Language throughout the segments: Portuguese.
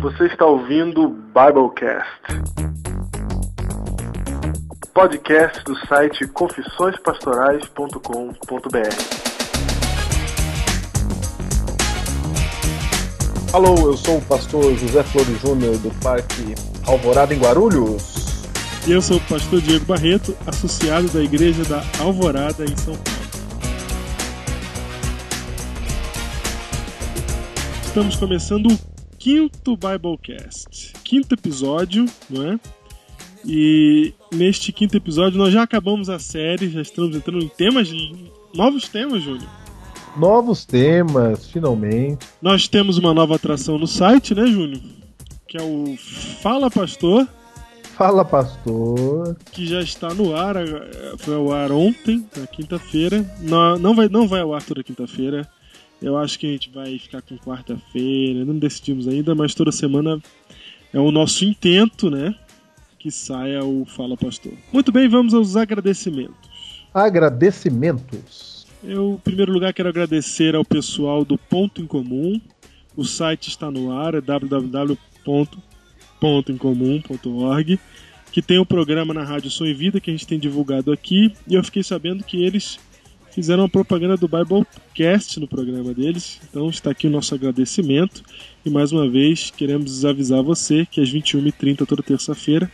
Você está ouvindo o Biblecast. Podcast do site confissõespastorais.com.br. Alô, eu sou o pastor José Flores Júnior do Parque Alvorada em Guarulhos. E eu sou o pastor Diego Barreto, associado da Igreja da Alvorada em São Paulo. Estamos começando o quinto Biblecast, quinto episódio, não é? E neste quinto episódio nós já acabamos a série, já estamos entrando em temas, novos temas, Júnior. Novos temas, finalmente. Nós temos uma nova atração no site, né, Júnior? Que é o Fala Pastor. Fala Pastor. Que já está no ar, foi ao ar ontem, na quinta-feira. Não, não, vai, não vai ao ar toda quinta-feira. Eu acho que a gente vai ficar com quarta-feira, não decidimos ainda, mas toda semana é o nosso intento, né? Que saia o Fala Pastor. Muito bem, vamos aos agradecimentos. Agradecimentos. Eu, em primeiro lugar, quero agradecer ao pessoal do Ponto em Comum. O site está no ar, é www.pontoemcomum.org, que tem o um programa na Rádio Som e Vida que a gente tem divulgado aqui. E eu fiquei sabendo que eles fizeram uma propaganda do Biblecast no programa deles. Então está aqui o nosso agradecimento. E mais uma vez queremos avisar você que às 21h30, toda terça-feira,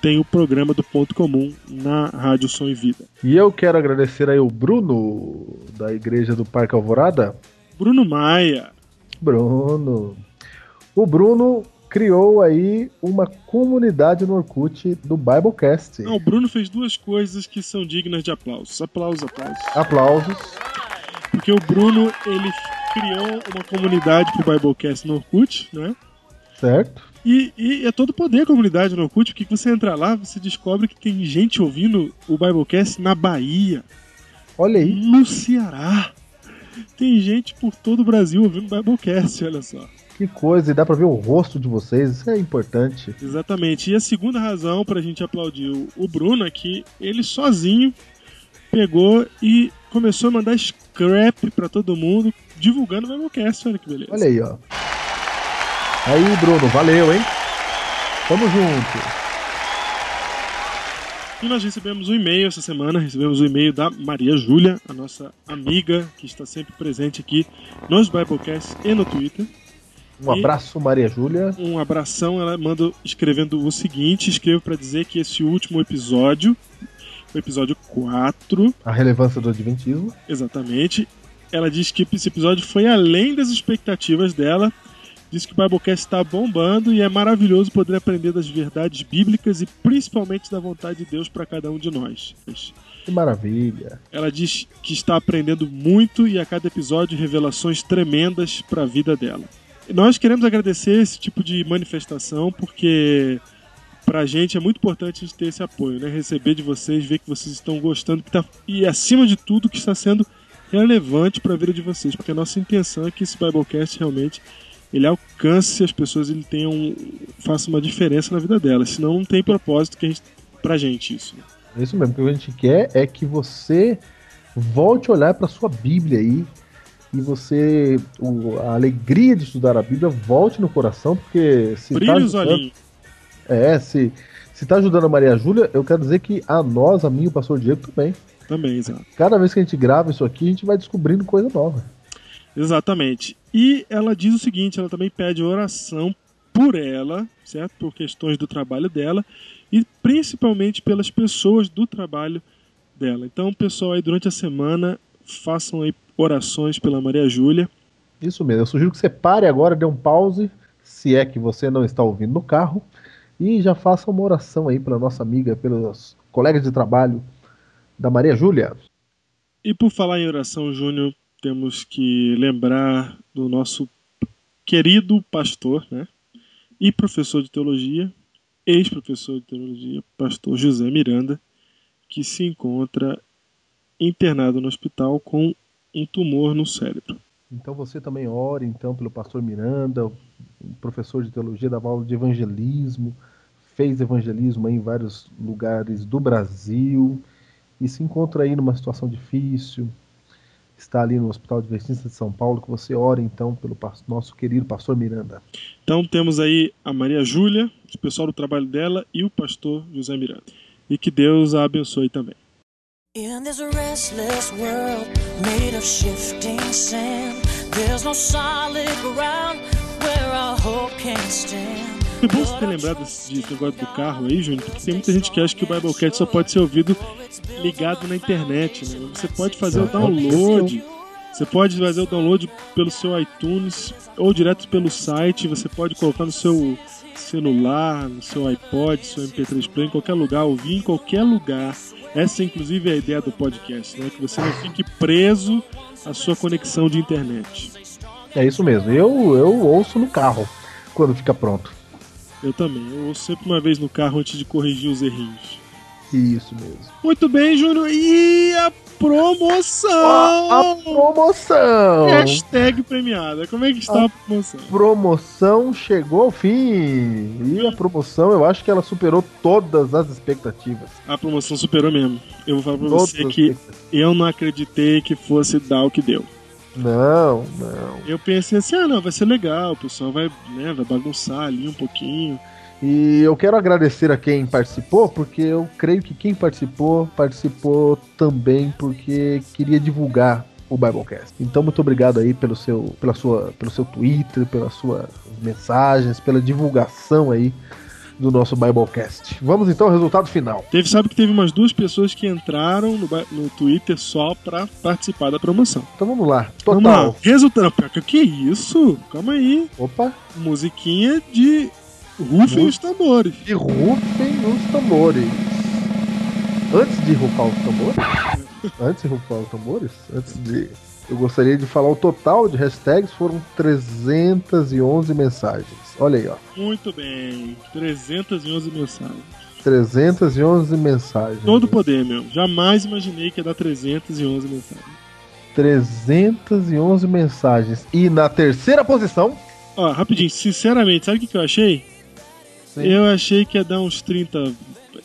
tem o programa do Ponto Comum na Rádio Som e Vida. E eu quero agradecer aí o Bruno, da Igreja do Parque Alvorada. Bruno Maia. Bruno. O Bruno criou aí uma comunidade no Orkut do Biblecast. Não, o Bruno fez duas coisas que são dignas de aplausos. Aplausos, aplausos. Aplausos. Porque o Bruno, ele criou uma comunidade pro Biblecast no Orkut, né? Certo. E, e é todo poder a comunidade no Orkut, porque você entra lá, você descobre que tem gente ouvindo o Biblecast na Bahia. Olha aí. No Ceará. Tem gente por todo o Brasil ouvindo o Biblecast, olha só. Que coisa, e dá pra ver o rosto de vocês, isso é importante. Exatamente. E a segunda razão pra gente aplaudir o Bruno é que ele sozinho pegou e começou a mandar scrap pra todo mundo, divulgando o Biblecast, olha que beleza. Olha aí, ó. Aí, Bruno, valeu, hein? Tamo junto. E nós recebemos um e-mail essa semana, recebemos um e-mail da Maria Júlia, a nossa amiga que está sempre presente aqui nos Biblecasts e no Twitter. Um abraço, Maria Júlia. Um abração, ela manda escrevendo o seguinte: escreve para dizer que esse último episódio, o episódio 4. A relevância do Adventismo. Exatamente. Ela diz que esse episódio foi além das expectativas dela. Diz que o Biblecast está bombando e é maravilhoso poder aprender das verdades bíblicas e principalmente da vontade de Deus para cada um de nós. Que maravilha. Ela diz que está aprendendo muito e a cada episódio revelações tremendas para a vida dela. Nós queremos agradecer esse tipo de manifestação porque pra gente é muito importante a gente ter esse apoio, né? Receber de vocês, ver que vocês estão gostando que tá, e acima de tudo que está sendo relevante para a vida de vocês, porque a nossa intenção é que esse Biblecast realmente ele alcance as pessoas, ele tenha um, faça uma diferença na vida delas, senão não tem propósito que a gente, pra gente isso. Né? É isso mesmo, o que a gente quer é que você volte a olhar para sua Bíblia aí e você o, a alegria de estudar a Bíblia volte no coração, porque se Brilha tá ajudando, é, se se tá ajudando a Maria Júlia, eu quero dizer que a nós, a mim e o pastor Diego também. Também, exato. Cada vez que a gente grava isso aqui, a gente vai descobrindo coisa nova. Exatamente. E ela diz o seguinte, ela também pede oração por ela, certo? Por questões do trabalho dela e principalmente pelas pessoas do trabalho dela. Então, pessoal, aí durante a semana façam aí orações pela Maria Júlia. Isso mesmo. Eu sugiro que você pare agora, dê um pause, se é que você não está ouvindo no carro, e já faça uma oração aí pela nossa amiga, pelos colegas de trabalho da Maria Júlia. E por falar em oração, Júnior, temos que lembrar do nosso querido pastor, né? E professor de teologia, ex-professor de teologia, pastor José Miranda, que se encontra internado no hospital com um tumor no cérebro. Então você também ore então pelo pastor Miranda, professor de teologia, dava aula de evangelismo, fez evangelismo em vários lugares do Brasil e se encontra aí numa situação difícil, está ali no Hospital Adventista de São Paulo, que você ore então pelo nosso querido pastor Miranda. Então temos aí a Maria Júlia, o pessoal do trabalho dela e o pastor José Miranda. E que Deus a abençoe também. In this restless world made of shifting sand, there's no solid ground where our hope can stand. É bom você ter lembrado desse, negócio do carro aí, Júnior, porque tem muita gente que acha que o Biblecat só pode ser ouvido ligado na internet, né? Você pode fazer o download. Você pode fazer o download pelo seu iTunes ou direto pelo site. Você pode colocar no seu celular, no seu iPod, seu MP3 Player, em qualquer lugar, ouvir em qualquer lugar. Essa, inclusive, é a ideia do podcast, né? Que você não fique preso à sua conexão de internet. É isso mesmo. Eu, eu ouço no carro quando fica pronto. Eu também. Eu ouço sempre uma vez no carro antes de corrigir os errinhos. Isso mesmo. Muito bem, Júnior. E a promoção! A promoção! Hashtag premiada. Como é que está a promoção? promoção chegou ao fim. E a promoção, eu acho que ela superou todas as expectativas. A promoção superou mesmo. Eu vou falar pra Todas você que eu não acreditei que fosse dar o que deu. Não, não. Eu pensei assim, ah não, vai ser legal, o pessoal vai, né, vai bagunçar ali um pouquinho. E eu quero agradecer a quem participou, porque eu creio que quem participou, participou também porque queria divulgar o Biblecast. Então, muito obrigado aí pelo seu, pela sua, pelo seu Twitter, pelas suas mensagens, pela divulgação aí do nosso Biblecast. Vamos então ao resultado final. Teve, sabe que teve umas duas pessoas que entraram no, no Twitter só pra participar da promoção. Então vamos lá. Vamos lá. Total. Resultado. Que isso? Calma aí. Opa. Musiquinha de rufem os tambores. E rufem os tambores. Antes de rufar os tambores? antes de rufar os tambores? Antes de. Eu gostaria de falar o total de hashtags foram 311 mensagens. Olha aí, ó. Muito bem. 311 mensagens. 311 mensagens. Todo poder, meu. Jamais imaginei que ia dar 311 mensagens. 311 mensagens. E na terceira posição. Ó, rapidinho, sinceramente, sabe o que, que eu achei? Sim. Eu achei que ia dar uns 30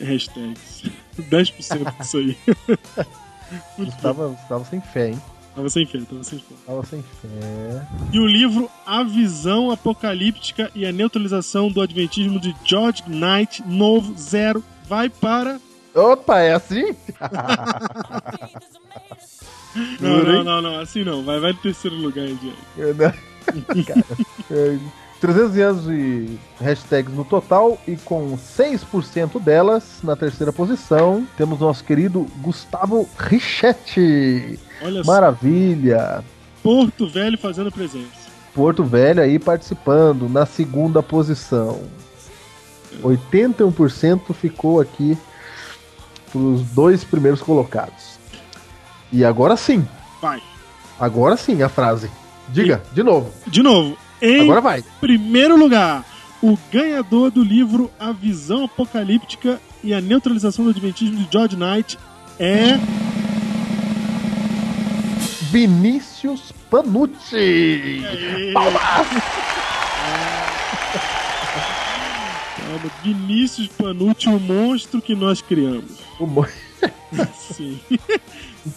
hashtags. 10% disso aí. Estava, estava sem fé, hein? Tava sem fé, tava sem fé. Estava sem fé. E o livro A Visão Apocalíptica e a Neutralização do Adventismo de George Knight, novo, zero, vai para. Opa, é assim? Não, não, não, não, assim não, vai, vai no terceiro lugar diante. Eu não- Cara, é, 311 hashtags no total e com 6% delas na terceira posição temos nosso querido Gustavo Richetti. Olha só, Maravilha! Porto Velho fazendo presença. Porto Velho aí participando na segunda posição. 81% ficou aqui para os dois primeiros colocados. E agora sim, Vai. agora sim a frase. Diga, de novo. De novo, em Agora vai. primeiro lugar, o ganhador do livro A Visão Apocalíptica e a Neutralização do Adventismo de George Knight é. Vinícius Panucci. Calma, Vinícius Panucci, o monstro que nós criamos. O mo- Sim.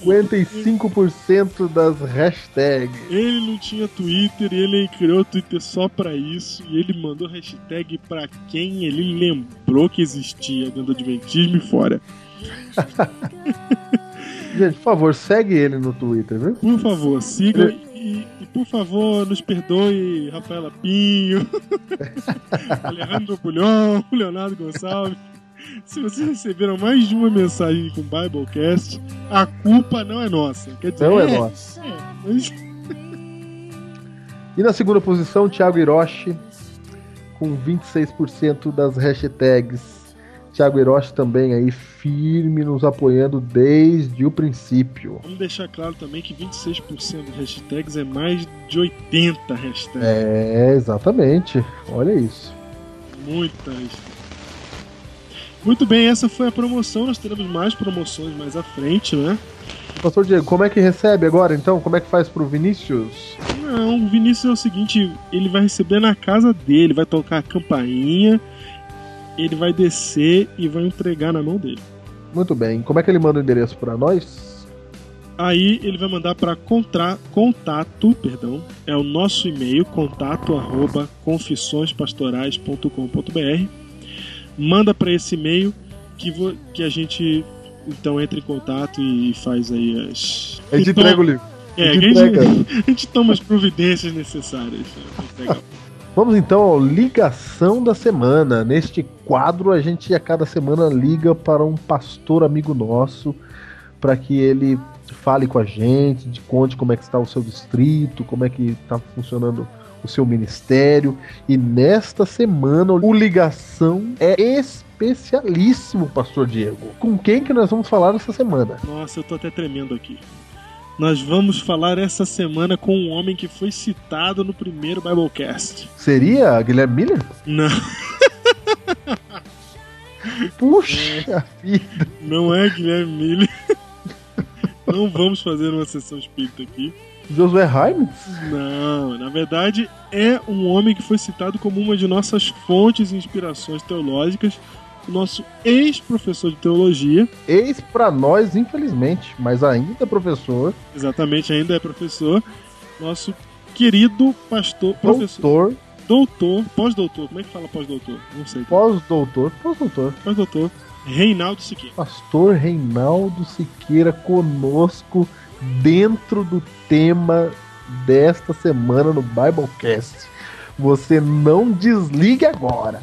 55% das hashtags. Ele não tinha Twitter, ele criou o Twitter só pra isso e ele mandou hashtag pra quem ele lembrou que existia dentro do Adventismo e fora. Gente, por favor, segue ele no Twitter, viu? Por favor, siga e, e, por favor nos perdoe Rafaela Pinho, Alejandro Bulhão, Leonardo Gonçalves. Se vocês receberam mais de uma mensagem com Biblecast, a culpa não é nossa. Quer dizer, Não é nosso. é, mas E na segunda posição, Thiago Hiroshi, com 26% das hashtags. Thiago Hiroshi também aí firme, nos apoiando desde o princípio. Vamos deixar claro também que 26% dos hashtags é mais de 80 hashtags. É, exatamente. Olha isso. Muitas. Muito bem, essa foi a promoção. Nós teremos mais promoções mais à frente, né? Pastor Diego, como é que recebe agora então? Como é que faz pro Vinícius? Não, o Vinícius é o seguinte: ele vai receber na casa dele, vai tocar a campainha, ele vai descer e vai entregar na mão dele. Muito bem. Como é que ele manda o endereço para nós? Aí ele vai mandar para contato, perdão, é o nosso e-mail, contato arroba confissõespastorais.com.br. Manda para esse e-mail que, que a gente então entra em contato e faz aí as. A gente então, entrega o livro. É, a gente a gente, toma as providências necessárias. Legal. Vamos então ao ligação da semana. Neste quadro, a gente a cada semana liga para um pastor amigo nosso para que ele fale com a gente, conte como é que está o seu distrito, como é que está funcionando o seu ministério. E nesta semana o ligação é especialíssimo, pastor Diego. Com quem que nós vamos falar essa semana? Nossa, eu tô até tremendo aqui. Nós vamos falar essa semana com um homem que foi citado no primeiro Biblecast. Seria Guilherme Miller? Não, Puxa vida! não é Guilherme Miller. Não vamos fazer uma sessão espírita aqui. Josué Raimes? Não, na verdade é um homem que foi citado como uma de nossas fontes e inspirações teológicas, o nosso ex-professor de teologia, Ex pra nós, infelizmente, mas ainda professor, exatamente ainda é professor, nosso querido pastor, professor, doutor, doutor, pós-doutor, como é que fala pós-doutor? Não sei. pós-doutor, pós-doutor, Pós-doutor, Reinaldo Siqueira. pastor Reinaldo Siqueira conosco dentro do tema desta semana no Biblecast. Você não desligue agora.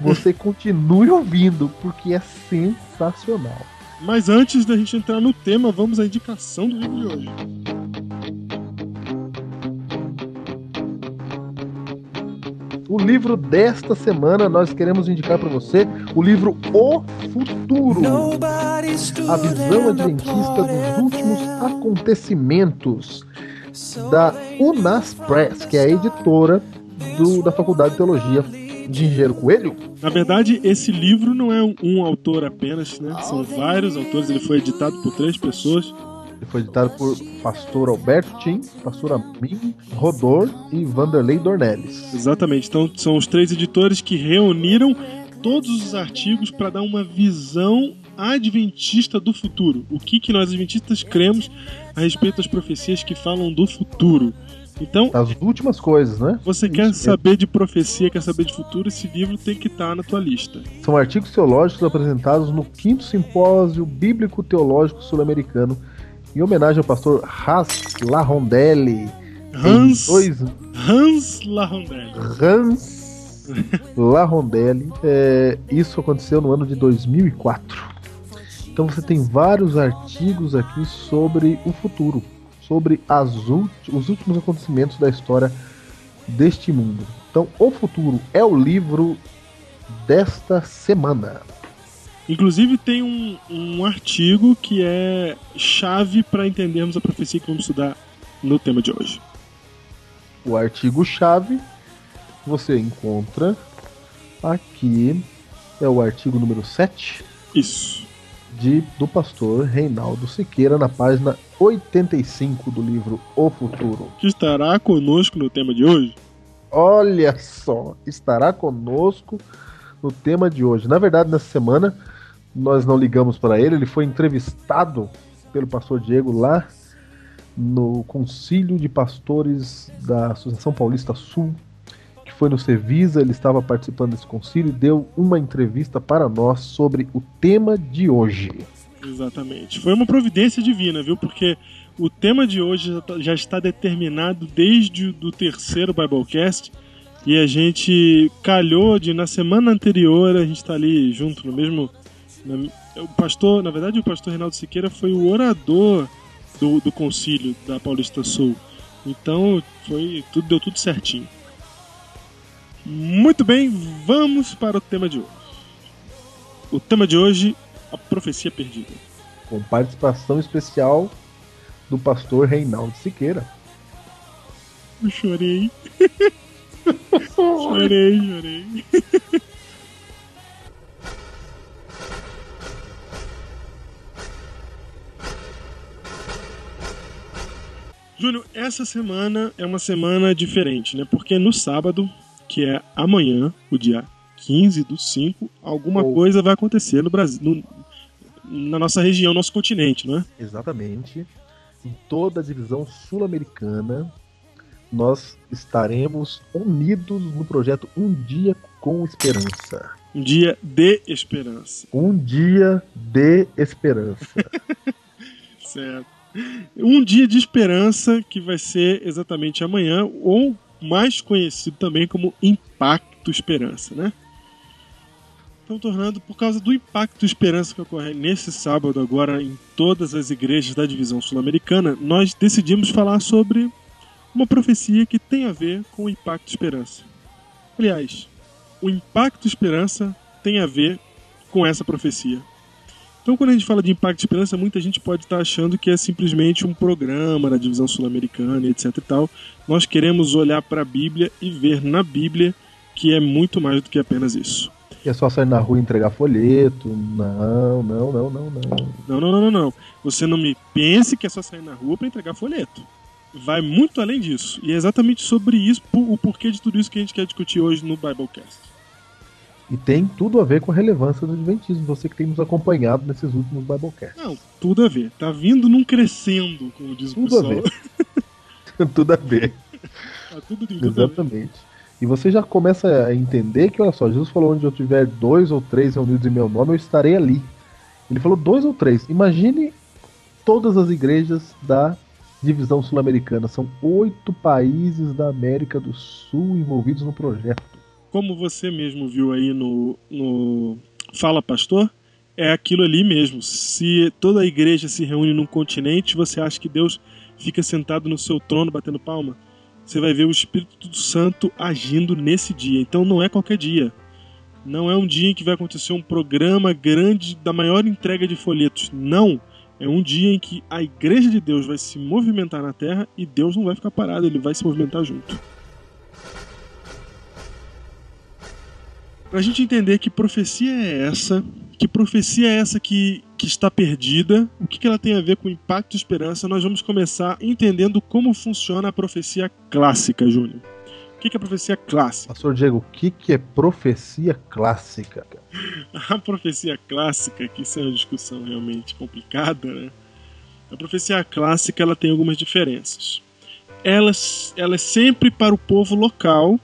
Você continue ouvindo, porque é sensacional. Mas antes da gente entrar no tema, vamos à indicação do livro de hoje. O livro desta semana nós queremos indicar para você o livro O Futuro. A visão adventista dos últimos acontecimentos da Unas Press, que é a editora do- da Faculdade de Teologia de Engenheiro Coelho. Na verdade, esse livro não é um, um autor apenas, né? São vários autores. Ele foi editado por três pessoas. Ele foi editado por pastor Alberto Tim, pastor Amin Rodor e Vanderlei Dornelles. Exatamente. Então, são os três editores que reuniram todos os artigos para dar uma visão adventista do futuro. O que, que nós adventistas cremos a respeito das profecias que falam do futuro. Então, As últimas coisas, né? você Isso quer saber de profecia, quer saber de futuro, esse livro tem que estar na tua lista. São artigos teológicos apresentados no 5 Simpósio Bíblico Teológico Sul-Americano, em homenagem ao pastor Hans Larondelli. Hans, dois, Hans Larondelli. Hans Larondelli. É, isso aconteceu no ano de 2004. Então você tem vários artigos aqui sobre o futuro, sobre as ulti- os últimos acontecimentos da história deste mundo. Então, O Futuro é o livro desta semana. Inclusive tem um, um artigo que é chave para entendermos a profecia que vamos estudar no tema de hoje. O artigo-chave você encontra aqui, é o artigo número 7 Isso. de, do pastor Reinaldo Siqueira, na página 85 do livro O Futuro. Que estará conosco no tema de hoje. Olha só, estará conosco no tema de hoje. Na verdade, nessa semana, nós não ligamos para ele, ele foi entrevistado pelo pastor Diego lá no Concílio de Pastores da Associação Paulista Sul, que foi no Cevisa, ele estava participando desse concílio e deu uma entrevista para nós sobre o tema de hoje. Exatamente. Foi uma providência divina, viu? Porque o tema de hoje já tá- está determinado desde o terceiro Biblecast e a gente calhou de na semana anterior a gente está ali junto no mesmo o pastor, na verdade o pastor Reinaldo Siqueira foi o orador do, do concílio da Paulista Sul. Então foi tudo deu tudo certinho. Muito bem, vamos para o tema de hoje. O tema de hoje a profecia perdida. Com participação especial do pastor Reinaldo Siqueira. Eu chorei. chorei, chorei. Júlio, essa semana é uma semana diferente, né? Porque no sábado, que é amanhã, o dia 15 do 5, alguma Oh. coisa vai acontecer no Brasil, no- na nossa região, nosso continente, não é? Exatamente. em toda a divisão sul-americana, nós estaremos unidos no projeto Um Dia com Esperança. Um dia de esperança. Um dia de esperança. Certo. Um dia de esperança que vai ser exatamente amanhã, ou mais conhecido também como Impacto Esperança, né? Estão tornando, por causa do Impacto Esperança que ocorre nesse sábado agora em todas as igrejas da divisão sul-americana, nós decidimos falar sobre uma profecia que tem a ver com o Impacto Esperança. Aliás, o Impacto Esperança tem a ver com essa profecia. Então, quando a gente fala de Impacto Esperança, muita gente pode estar achando que é simplesmente um programa da divisão sul-americana, etc e tal. Nós queremos olhar para a Bíblia e ver na Bíblia que é muito mais do que apenas isso. E é só sair na rua e entregar folheto. Não, não, não, não, não. Não, não, não, não, não. Você não me pense que é só sair na rua para entregar folheto. Vai muito além disso. E é exatamente sobre isso, o porquê de tudo isso que a gente quer discutir hoje no Biblecast. E tem tudo a ver com a relevância do Adventismo, você que tem nos acompanhado nesses últimos Biblecasts. Não, tudo a ver. Tá vindo num crescendo, como diz o Tudo a pessoal. ver. tudo a ver. Tá tudo, tudo a ver. Exatamente. E você já começa a entender que, olha só, Jesus falou: onde eu tiver dois ou três reunidos em meu nome, eu estarei ali. Ele falou dois ou três. Imagine todas as igrejas da divisão sul-americana. São oito países da América do Sul envolvidos no projeto. Como você mesmo viu aí no, no Fala Pastor, é aquilo ali mesmo. Se toda a igreja se reúne num continente, você acha que Deus fica sentado no seu trono batendo palma? Você vai ver o Espírito Santo agindo nesse dia. Então não é qualquer dia. Não é um dia em que vai acontecer um programa grande da maior entrega de folhetos. Não. É um dia em que a igreja de Deus vai se movimentar na terra e Deus não vai ficar parado, ele vai se movimentar junto. A gente entender que profecia é essa, que profecia é essa que, que está perdida, o que, que ela tem a ver com impacto e esperança, nós vamos começar entendendo como funciona a profecia clássica, Júnior. O que, que é a profecia clássica? Pastor Diego, o que, que é profecia clássica? A profecia clássica, que isso é uma discussão realmente complicada, né? A profecia clássica ela tem algumas diferenças. Ela é sempre para o povo local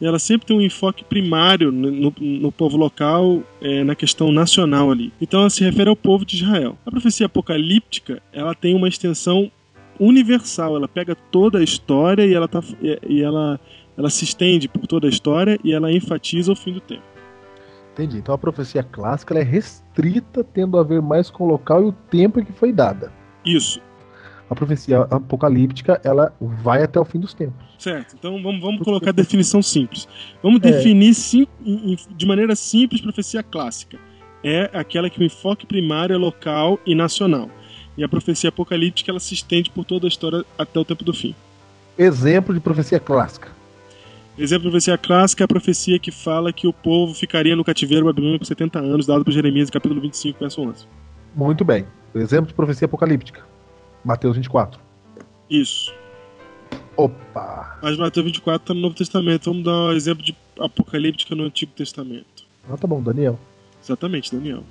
e ela sempre tem um enfoque primário no, no, povo local, é, na questão nacional ali. Então ela se refere ao povo de Israel. A profecia apocalíptica ela tem uma extensão universal. Ela pega toda a história e ela, tá, e, ela, ela se estende por toda a história e ela enfatiza o fim do tempo. Entendi. Então a profecia clássica ela é restrita, tendo a ver mais com o local e o tempo em que foi dada. Isso, A profecia apocalíptica ela vai até o fim dos tempos. certo. Então vamos, vamos colocar a definição simples. Vamos É. definir sim, de maneira simples profecia clássica. É aquela que o enfoque primário é local e nacional. E a profecia apocalíptica ela se estende por toda a história até o tempo do fim. Exemplo de profecia clássica. Exemplo de profecia clássica é a profecia que fala que o povo ficaria no cativeiro babilônico por 70 anos, dado por Jeremias, capítulo 25, verso 11. Muito bem. Exemplo de profecia apocalíptica. Mateus 24. Isso. Opa! Mas Mateus 24 está no Novo Testamento. Vamos dar um exemplo de apocalíptica no Antigo Testamento. Ah, tá bom, Daniel. Exatamente, Daniel.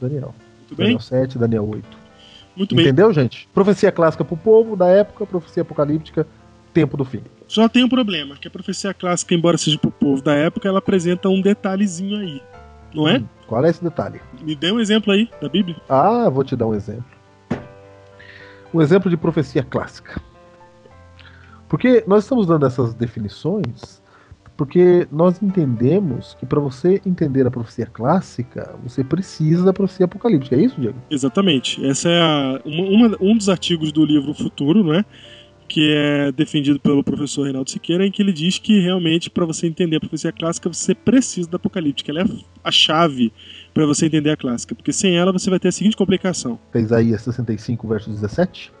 Daniel. Muito bem? Daniel 7, Daniel 8. Muito bem. Entendeu, gente? Profecia clássica pro povo da época, profecia apocalíptica, tempo do fim. Só tem um problema, que a profecia clássica, embora seja pro povo da época, ela apresenta um detalhezinho aí. Não é? Hum, Qual é esse detalhe? Me dê um exemplo aí da Bíblia. Ah, vou te dar um exemplo. Um exemplo de profecia clássica. Porque nós estamos dando essas definições porque nós entendemos que para você entender a profecia clássica, você precisa da profecia apocalíptica. É isso, Diego? Exatamente. Essa é a- uma- uma- um dos artigos do livro Futuro, não é? Que é defendido pelo professor Reinaldo Siqueira, em que ele diz que realmente, para você entender a profecia clássica, você precisa da apocalíptica. Ela é a chave para você entender a clássica, porque sem ela você vai ter a seguinte complicação. Isaías 65, verso 17.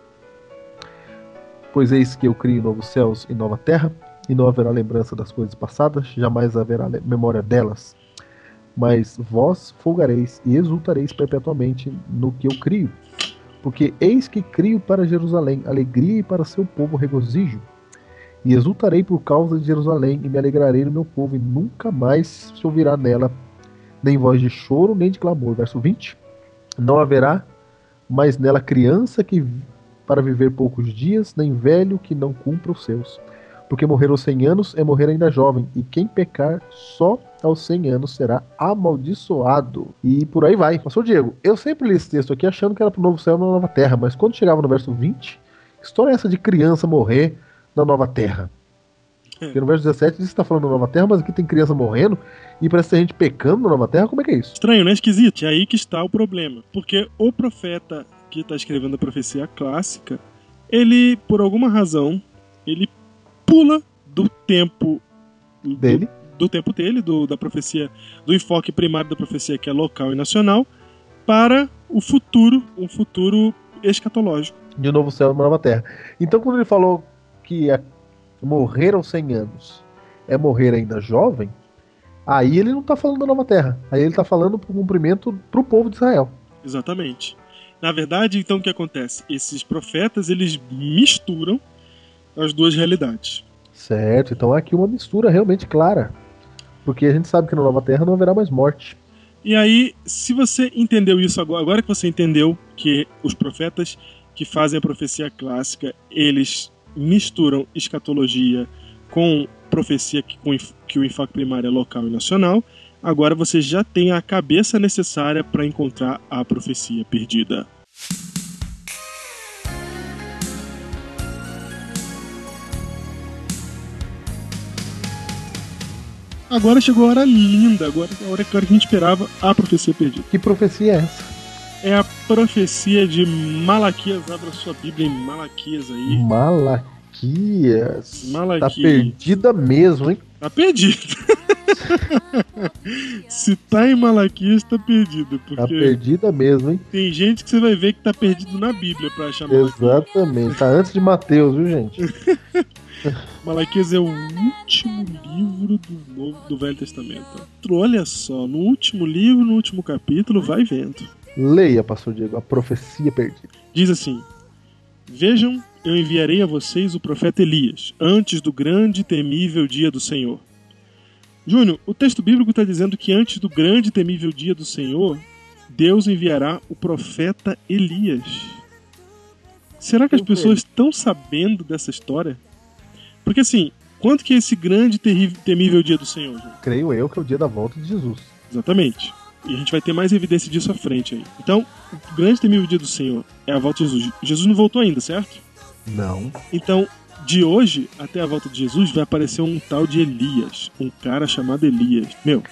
Pois eis que eu crio novos céus e nova terra, e não haverá lembrança das coisas passadas, jamais haverá memória delas. Mas vós folgareis e exultareis perpetuamente no que eu crio. Porque eis que crio para Jerusalém alegria e para seu povo regozijo. E exultarei por causa de Jerusalém e me alegrarei no meu povo, e nunca mais se ouvirá nela nem voz de choro, nem de clamor. Verso 20. Não haverá mas nela criança que para viver poucos dias, nem velho que não cumpra os seus. Porque morrer aos 100 anos é morrer ainda jovem, e quem pecar só aos 100 anos será amaldiçoado. E por aí vai. Pastor Diego, eu sempre li esse texto aqui achando que era pro novo céu e uma nova terra, mas quando chegava no verso 20, que história é essa de criança morrer na nova terra? Porque no verso 17 diz que está falando da nova terra, mas aqui tem criança morrendo e parece ter gente pecando na nova terra. Como é que é isso? Estranho, né? Esquisito. É aí que está o problema. Porque o profeta que está escrevendo a profecia clássica, ele, por alguma razão, ele pula do tempo do- Dele? do tempo dele, do, da profecia, do enfoque primário da profecia, que é local e nacional, para o futuro, um futuro escatológico. De um novo céu e uma nova terra. Então, quando ele falou que é morrer aos 100 anos é morrer ainda jovem, aí ele não está falando da nova terra. Aí ele está falando pro cumprimento pro povo de Israel. Exatamente. Na verdade, então, o que acontece? Esses profetas, eles misturam as duas realidades. Certo, então há aqui uma mistura realmente clara. Porque a gente sabe que na nova terra não haverá mais morte. E aí, se você entendeu isso agora, agora que você entendeu que os profetas que fazem a profecia clássica, eles misturam escatologia com profecia que, com, que o enfoque primário é local e nacional, agora você já tem a cabeça necessária para encontrar a profecia perdida. Agora chegou a hora linda, agora a hora que a hora que a gente esperava a profecia perdida. Que profecia é essa? É a profecia de Malaquias. Abra sua Bíblia em Malaquias aí. Malaquias. Tá Malaquias. perdida mesmo, hein? Tá perdido. Se tá em Malaquias, tá perdido. Porque Tá perdida mesmo, hein? tem gente que você vai ver que tá perdido na Bíblia pra achar Malaquias. Exatamente. Tá antes de Mateus, viu, gente? Malaquias é o último livro do, Novo, do Velho Testamento. Olha só, no último livro, no último capítulo, vai vendo. Leia, pastor Diego, a profecia perdida. Diz assim: Vejam, eu enviarei a vocês o profeta Elias, antes do grande e temível dia do Senhor. Júnior, o texto bíblico está dizendo que antes do grande e temível dia do Senhor, Deus enviará o profeta Elias. Será que as pessoas estão sabendo dessa história? Porque assim, quanto que é esse grande e terrível- temível dia do Senhor, Júnior? Creio eu que é o dia da volta de Jesus. Exatamente. E a gente vai ter mais evidência disso à frente aí. Então, o grande temível dia do Senhor é a volta de Jesus. Jesus não voltou ainda, certo? Não. Então, de hoje até a volta de Jesus vai aparecer um tal de Elias, um cara chamado Elias. Meu,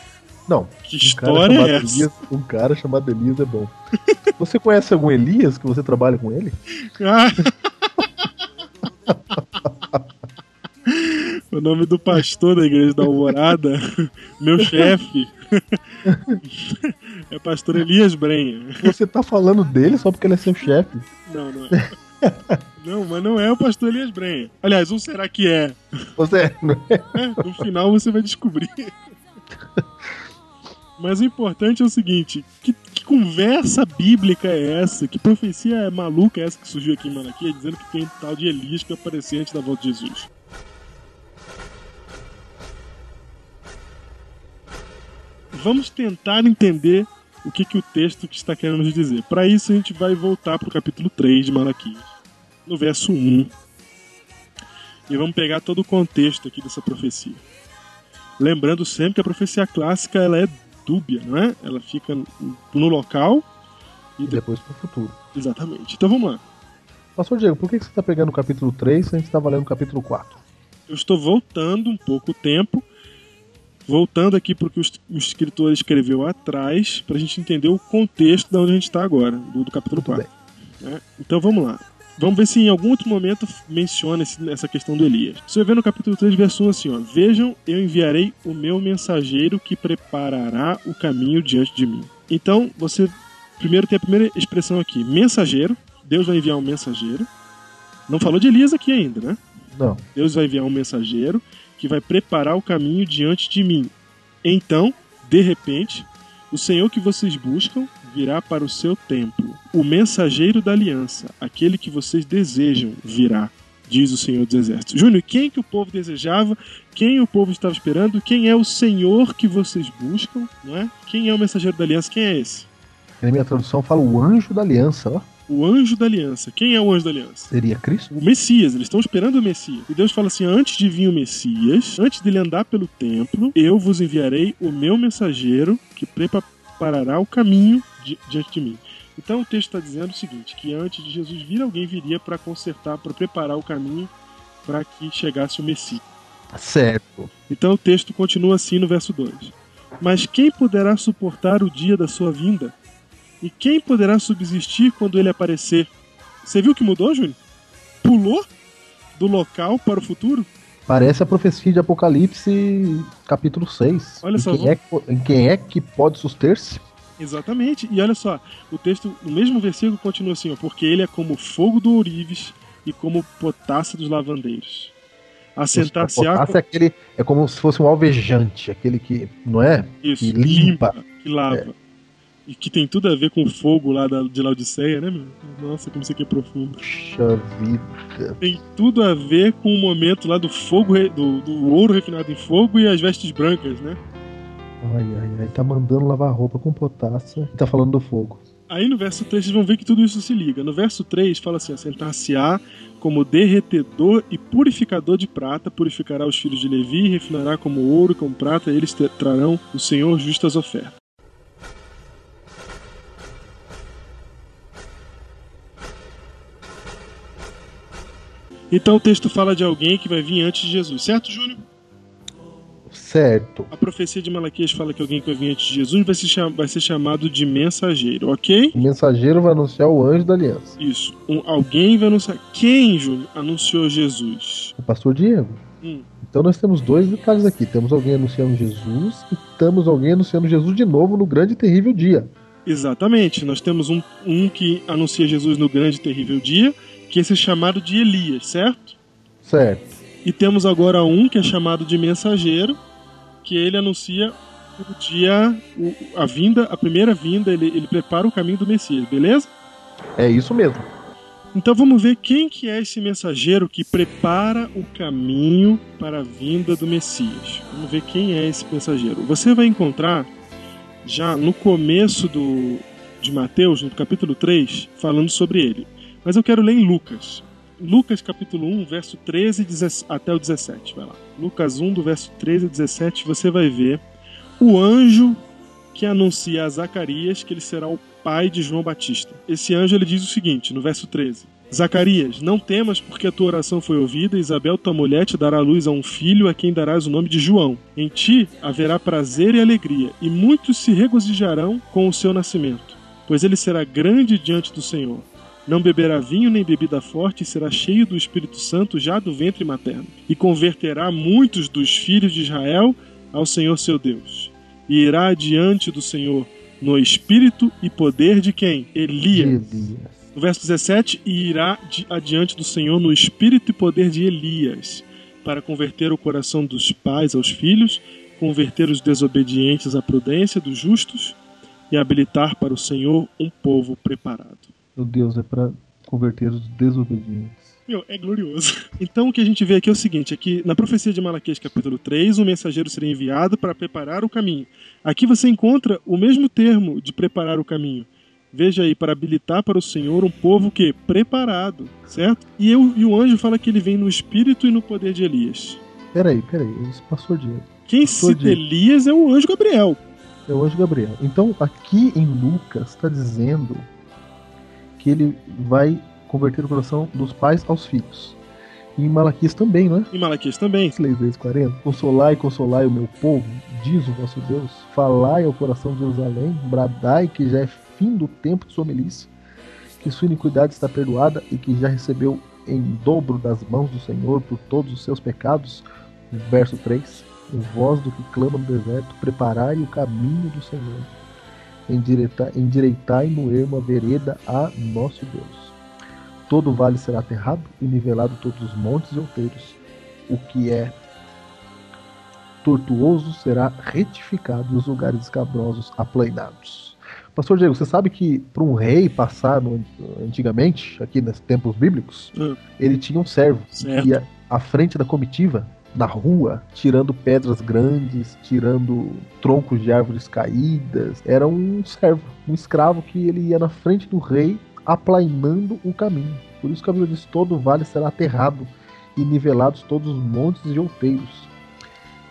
Não. que Um história é essa? Elias, um cara chamado Elias é bom. Você conhece algum Elias que você trabalha com ele? Ah! o nome do pastor da igreja da Alvorada, meu chefe, é pastor Elias Brenha. Você tá falando dele só porque ele é seu chefe. Não, não é. Não, mas não é o pastor Elias Brenha. Aliás, um será que é? Você É, no final você vai descobrir. Mas o importante é o seguinte: que, que conversa bíblica é essa? Que profecia maluca é essa que surgiu aqui em Malaquias dizendo que tem um tal de Elias que vai aparecer antes da volta de Jesus? Vamos tentar entender o que, que o texto que está querendo nos dizer. Para isso, a gente vai voltar para o capítulo 3 de Malaquias, no verso 1. E vamos pegar todo o contexto aqui dessa profecia. Lembrando sempre que a profecia clássica ela é dúbia, não é? Ela fica no local e e de- depois pro futuro. exatamente. Então vamos lá. Pastor Diego, por que você tá pegando o capítulo 3 se a gente tá valendo o capítulo 4? Eu estou voltando um pouco o tempo, voltando aqui para o que o es- o escritor escreveu atrás, para a gente entender o contexto de onde a gente está agora, do, do capítulo Muito 4. né? Então vamos lá. Vamos ver se em algum outro momento menciona esse- essa questão do Elias. Você ver no capítulo 3, verso 1 assim: ó, Vejam, eu enviarei o meu mensageiro que preparará o caminho diante de mim. Então, você primeiro tem a primeira expressão aqui: mensageiro. Deus vai enviar um mensageiro. Não falou de Elias aqui ainda, né? Não. Deus vai enviar um mensageiro que vai preparar o caminho diante de mim. Então, de repente, o Senhor que vocês buscam virá para o seu templo. O mensageiro da aliança, aquele que vocês desejam, virá, diz o Senhor dos Exércitos. Júnior, quem que o povo desejava? Quem o povo estava esperando? Quem é o Senhor que vocês buscam? Não é? Quem é o mensageiro da aliança? Quem é esse? Na minha tradução fala o anjo da aliança, ó. O anjo da aliança. Quem é o anjo da aliança? Seria Cristo? O Messias, eles estão esperando o Messias. E Deus fala assim: antes de vir o Messias, antes dele andar pelo templo, eu vos enviarei o meu mensageiro que preparará o caminho di- diante de mim. Então o texto está dizendo o seguinte: que antes de Jesus vir, alguém viria para consertar, para preparar o caminho para que chegasse o Messias. Certo. Então o texto continua assim no verso 2: Mas quem poderá suportar o dia da sua vinda? E quem poderá subsistir quando ele aparecer? Você viu que mudou, Júnior? Pulou do local para o futuro? Parece a profecia de Apocalipse, capítulo 6. Olha Em só, quem, vamos- é, que- em quem é que pode suster-se? Exatamente. E olha só, o texto, no mesmo versículo continua assim, ó, porque ele é como fogo do ourives e como potássio dos lavandeiros. Assentar-se-á Potássio é aquele. É como se fosse um alvejante, aquele que. Não é? Isso, que limpa. que lava. E que tem tudo a ver com o fogo lá da, de Laodiceia, né, meu? Nossa, como isso aqui é profundo. Puxa vida. Tem tudo a ver com o momento lá do fogo, do, do ouro refinado em fogo e as vestes brancas, né? Ai, ai, ai. Tá mandando lavar roupa com potássio e tá falando do fogo. Aí no verso 3 vocês vão ver que tudo isso se liga. No verso 3 fala assim: assentar-se-á como derretedor e purificador de prata, purificará os filhos de Levi, refinará como ouro e como prata, eles te- trarão o Senhor justas ofertas. Então o texto fala de alguém que vai vir antes de Jesus, certo, Júnior? Certo. A profecia de Malaquias fala que alguém que vai vir antes de Jesus vai ser, cham- vai ser chamado de mensageiro, ok? O mensageiro vai anunciar o anjo da aliança. Isso. Um- alguém vai anunciar. Quem, Júnior, anunciou Jesus? O pastor Diego. Hum. Então nós temos dois detalhes aqui. Temos alguém anunciando Jesus e temos alguém anunciando Jesus de novo no grande e terrível dia. Exatamente. Nós temos um, um que anuncia Jesus no grande e terrível dia, que esse é chamado de Elias, certo? Certo. E temos agora um que é chamado de mensageiro, que ele anuncia o dia, a vinda, a primeira vinda, ele, ele prepara o caminho do Messias, beleza? É isso mesmo. Então vamos ver quem que é esse mensageiro que prepara o caminho para a vinda do Messias. Vamos ver quem é esse mensageiro. Você vai encontrar já no começo do, de Mateus, no capítulo 3, falando sobre ele. Mas eu quero ler em Lucas. Lucas capítulo 1, verso 13 17 até o 17. Vai lá. Lucas 1, do verso 13 a 17, você vai ver o anjo que anuncia a Zacarias que ele será o pai de João Batista. Esse anjo ele diz o seguinte, no verso 13: Zacarias, não temas, porque a tua oração foi ouvida, Isabel, tua mulher, te dará luz a um filho, a quem darás o nome de João. Em ti haverá prazer e alegria, e muitos se regozijarão com o seu nascimento, pois ele será grande diante do Senhor. Não beberá vinho nem bebida forte, e será cheio do Espírito Santo já do ventre materno, e converterá muitos dos filhos de Israel ao Senhor seu Deus. E irá diante do Senhor no espírito e poder de quem? Elias. Elias. No verso 17, e irá di- adiante do Senhor no espírito e poder de Elias, para converter o coração dos pais aos filhos, converter os desobedientes à prudência dos justos e habilitar para o Senhor um povo preparado. Meu Deus, é para converter os desobedientes. Meu, é glorioso. Então o que a gente vê aqui é o seguinte: aqui na profecia de Malaquias, capítulo 3, o mensageiro seria enviado para preparar o caminho. Aqui você encontra o mesmo termo de preparar o caminho. Veja aí, para habilitar para o Senhor um povo que preparado, certo? E, eu, e o anjo fala que ele vem no espírito e no poder de Elias. Peraí, peraí, esse pastor Diego. Quem Pastor cita Diego. Elias é o anjo Gabriel. É o anjo Gabriel. Então, aqui em Lucas, está dizendo que ele vai converter o coração dos pais aos filhos. E em Malaquias também, não é? Em Malaquias também. 6 vezes 40. Consolai, consolai o meu povo, diz o vosso Deus. Falai ao coração de Jerusalém, bradai que já é fim do tempo de sua milícia, que sua iniquidade está perdoada e que já recebeu em dobro das mãos do Senhor por todos os seus pecados. Verso 3. O voz do que clama no deserto, preparai o caminho do Senhor. Endireitai, endireitai no ermo a vereda a nosso Deus. Todo o vale será aterrado e nivelado todos os montes e outeiros. O que é tortuoso será retificado e os lugares escabrosos aplainados. Pastor Diego, você sabe que para um rei passar no- antigamente, aqui nos tempos bíblicos, Ah. ele tinha um servo Certo. que ia à frente da comitiva, na rua, tirando pedras grandes, tirando troncos de árvores caídas. Era um servo, um escravo que ele ia na frente do rei aplainando o caminho. Por isso que a Bíblia diz: todo vale será aterrado e nivelados todos os montes e outeiros.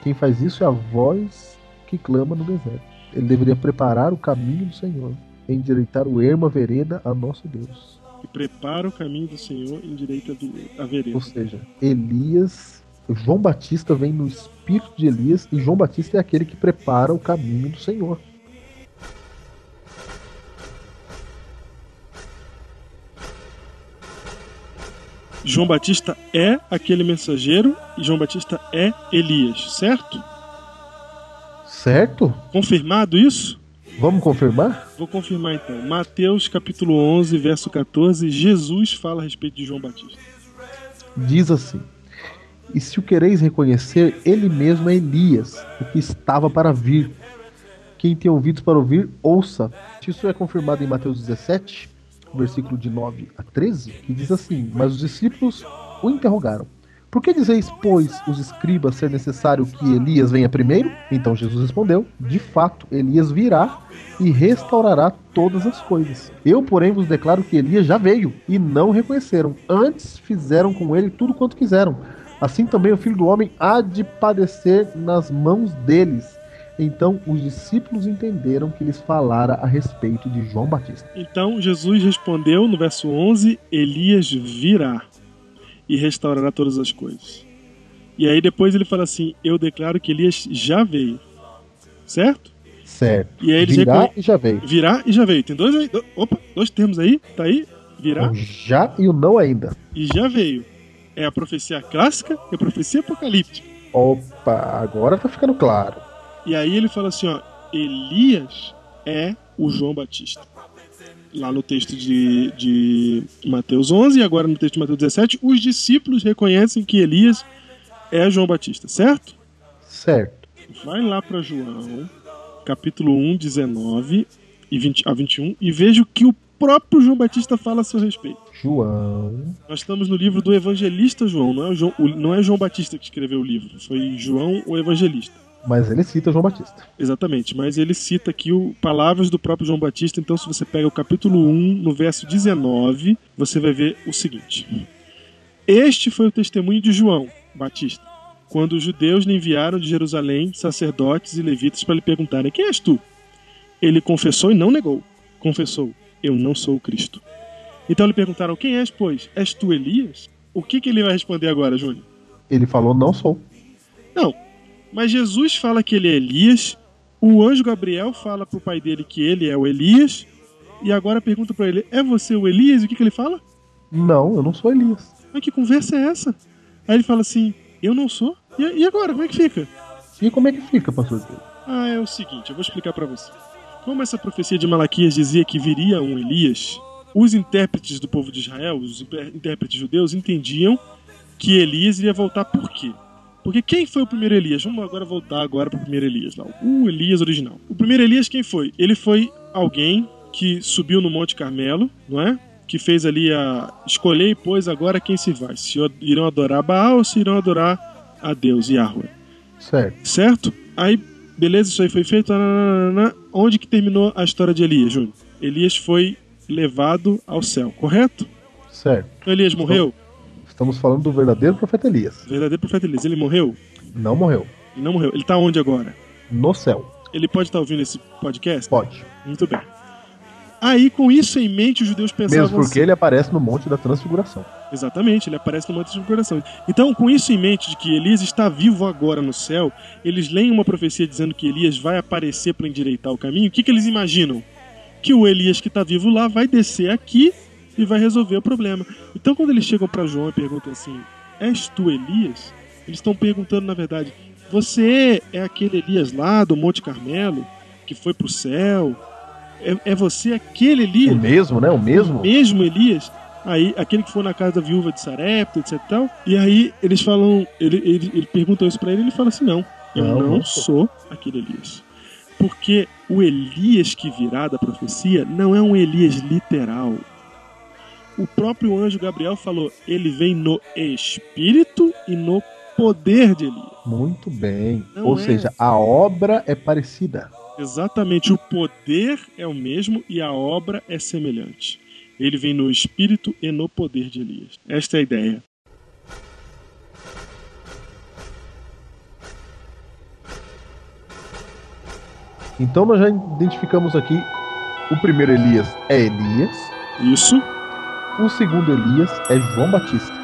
Quem faz isso é a voz que clama no deserto. Ele deveria preparar o caminho do Senhor, endireitar o ermo, a vereda a nosso Deus. E prepara o caminho do Senhor em direita a vereda. Ou seja, Elias, João Batista vem no espírito de Elias e João Batista é aquele que prepara o caminho do Senhor. João Batista é aquele mensageiro e João Batista é Elias, certo? Certo? Confirmado isso? Vamos confirmar? Vou confirmar então. Mateus capítulo 11, verso 14, Jesus fala a respeito de João Batista. Diz assim: E se o quereis reconhecer, ele mesmo é Elias, o que estava para vir. Quem tem ouvidos para ouvir, ouça. Isso é confirmado em Mateus 17, versículo de 9 a 13, que diz assim: Mas os discípulos o interrogaram. Por que dizeis, pois, os escribas ser necessário que Elias venha primeiro? Então Jesus respondeu: De fato, Elias virá e restaurará todas as coisas. Eu, porém, vos declaro que Elias já veio e não o reconheceram. Antes fizeram com ele tudo quanto quiseram. Assim também o filho do homem há de padecer nas mãos deles. Então os discípulos entenderam que lhes falara a respeito de João Batista. Então Jesus respondeu no verso 11: Elias virá e restaurará todas as coisas. E aí depois ele fala assim: Eu declaro que Elias já veio. Certo? Certo. E aí eles Virá recon- e já veio. Virá e já veio. Tem dois aí. Opa, dois termos aí. Tá aí? Virá O já e o não ainda. e já veio. É a profecia clássica e a profecia apocalíptica. Opa, agora tá ficando claro. E aí ele fala assim, ó, Elias é o João Batista. Lá no texto de, de Mateus 11 e agora no texto de Mateus 17, os discípulos reconhecem que Elias é João Batista, certo? Certo. Vai lá para João, capítulo 1, 19 e 20 a 21 e veja o que o próprio João Batista fala a seu respeito. João. Nós estamos no livro do evangelista João, não é, João, não é João Batista que escreveu o livro, foi João o evangelista. Mas ele cita João Batista. Exatamente, mas ele cita aqui o, palavras do próprio João Batista, então se você pega o capítulo 1, no verso 19, você vai ver o seguinte. Este foi o testemunho de João Batista, quando os judeus lhe enviaram de Jerusalém sacerdotes e levitas para lhe perguntarem: Quem és tu? Ele confessou e não negou. Confessou: Eu não sou o Cristo. Então lhe perguntaram: Quem és, pois? És tu Elias? O que, que ele vai responder agora, Júnior? Ele falou: Não sou. Não. Mas Jesus fala que ele é Elias, o anjo Gabriel fala pro pai dele que ele é o Elias, e agora pergunta pra ele: É você o Elias? E o que, que ele fala? Não, eu não sou Elias. Mas que conversa é essa? Aí ele fala assim: Eu não sou? E, e agora? Como é que fica? E como é que fica, pastor? Ah, é o seguinte, eu vou explicar pra você. Como essa profecia de Malaquias dizia que viria um Elias, os intérpretes do povo de Israel, os intérpretes judeus, entendiam que Elias iria voltar por quê? Porque quem foi o primeiro Elias? Vamos agora voltar agora para o primeiro Elias, lá, o Elias original. O primeiro Elias quem foi? Ele foi alguém que subiu no Monte Carmelo, não é? Que fez ali a escolher e pôs agora quem se vai. Se irão adorar Baal ou se irão adorar a Deus, Yahweh Certo. certo? Aí, beleza, isso aí foi feito. nananana. Onde que terminou a história de Elias, Júnior? Elias foi levado ao céu, correto? Certo. Então, Elias morreu? Estamos falando do verdadeiro profeta Elias. Verdadeiro profeta Elias, ele morreu? Não morreu. Ele não morreu. Ele tá onde agora? No céu. Ele pode estar ouvindo esse podcast? Pode. Muito bem. Aí, com isso em mente, os judeus pensavam Mesmo porque assim- ele aparece no Monte da Transfiguração. Exatamente, ele aparece no Monte de Coração. Então, com isso em mente de que Elias está vivo agora no céu, eles leem uma profecia dizendo que Elias vai aparecer para endireitar o caminho. O que, que eles imaginam? Que o Elias que está vivo lá vai descer aqui e vai resolver o problema. Então, quando eles chegam para João e perguntam assim: És tu Elias? Eles estão perguntando, na verdade, você é aquele Elias lá do Monte Carmelo que foi para o céu? É, é você aquele Elias? O mesmo, né? O mesmo. mesmo Elias, aí aquele que foi na casa da viúva de Sarepta, etc e tal, e aí eles falam, ele, ele, ele pergunta isso pra ele, ele fala assim, não, eu Não, não, não sou aquele Elias. Porque o Elias que virá da profecia não é um Elias literal. O próprio anjo Gabriel falou, ele vem no espírito e no poder de Elias. Muito bem. Não Ou é. seja, a obra é parecida. Exatamente, o poder é o mesmo e a obra é semelhante. Ele vem no espírito e no poder de Elias. Esta é a ideia. Então nós já identificamos aqui o primeiro Elias é Elias, Isso. o segundo Elias é João Batista.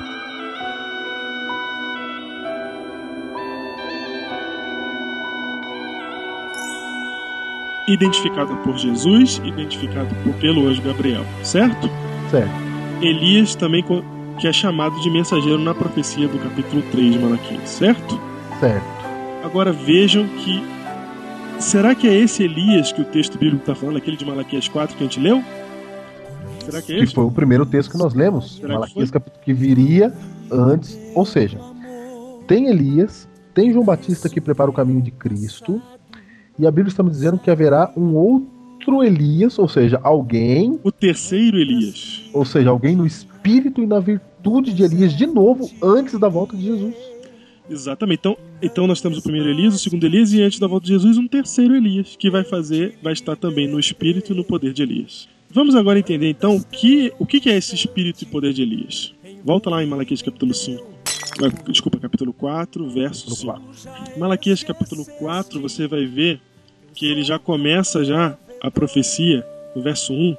Identificado por Jesus, identificado por, pelo anjo Gabriel, certo? Certo. Elias também que é chamado de mensageiro na profecia do capítulo 3 de Malaquias, certo? Certo. Agora vejam que. Será que é esse Elias que o texto bíblico está falando, aquele de Malaquias 4 que a gente leu? Será que é Que esse? foi o primeiro texto que nós lemos, Será que Malaquias capítulo que viria antes, ou seja, tem Elias, tem João Batista que prepara o caminho de Cristo, e a Bíblia está me dizendo que haverá um outro Elias, ou seja, alguém, O terceiro Elias. ou seja, alguém no espírito e na virtude de Elias de novo antes da volta de Jesus. Exatamente. Então, então nós temos o primeiro Elias, o segundo Elias e antes da volta de Jesus um terceiro Elias, que vai fazer, vai estar também no espírito e no poder de Elias. Vamos agora entender então o que, o que que é esse espírito e poder de Elias. Volta lá em Malaquias capítulo 5. Desculpa, capítulo 4, verso No 5. Malaquias capítulo 4, você vai ver que ele já começa já a profecia, no verso 1,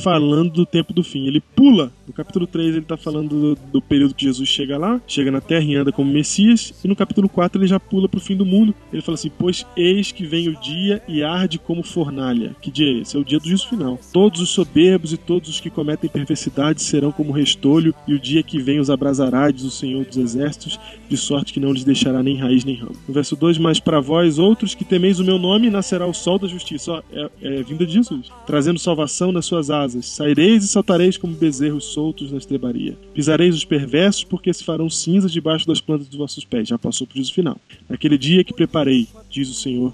falando do tempo do fim. Ele pula. No capítulo 3 ele está falando do, do período que Jesus chega lá, chega na terra e anda como Messias. E no capítulo 4 ele já pula para o fim do mundo. Ele fala assim: Pois eis que vem o dia e arde como fornalha. Que dia é esse? É o dia do juízo final. Todos os soberbos e todos os que cometem perversidade serão como restolho, e o dia que vem os abrasará, diz o Senhor dos Exércitos, de sorte que não lhes deixará nem raiz nem ramo. No verso 2: Mas para vós, outros que temeis o meu nome, nascerá o sol da justiça. Ó, é, é vinda de Jesus, trazendo salvação nas suas asas. Saireis e saltareis como bezerros soltos na estrebaria. Pisareis os perversos, porque se farão cinza debaixo das plantas dos vossos pés. Já passou por juízo final. Naquele dia que preparei, diz o Senhor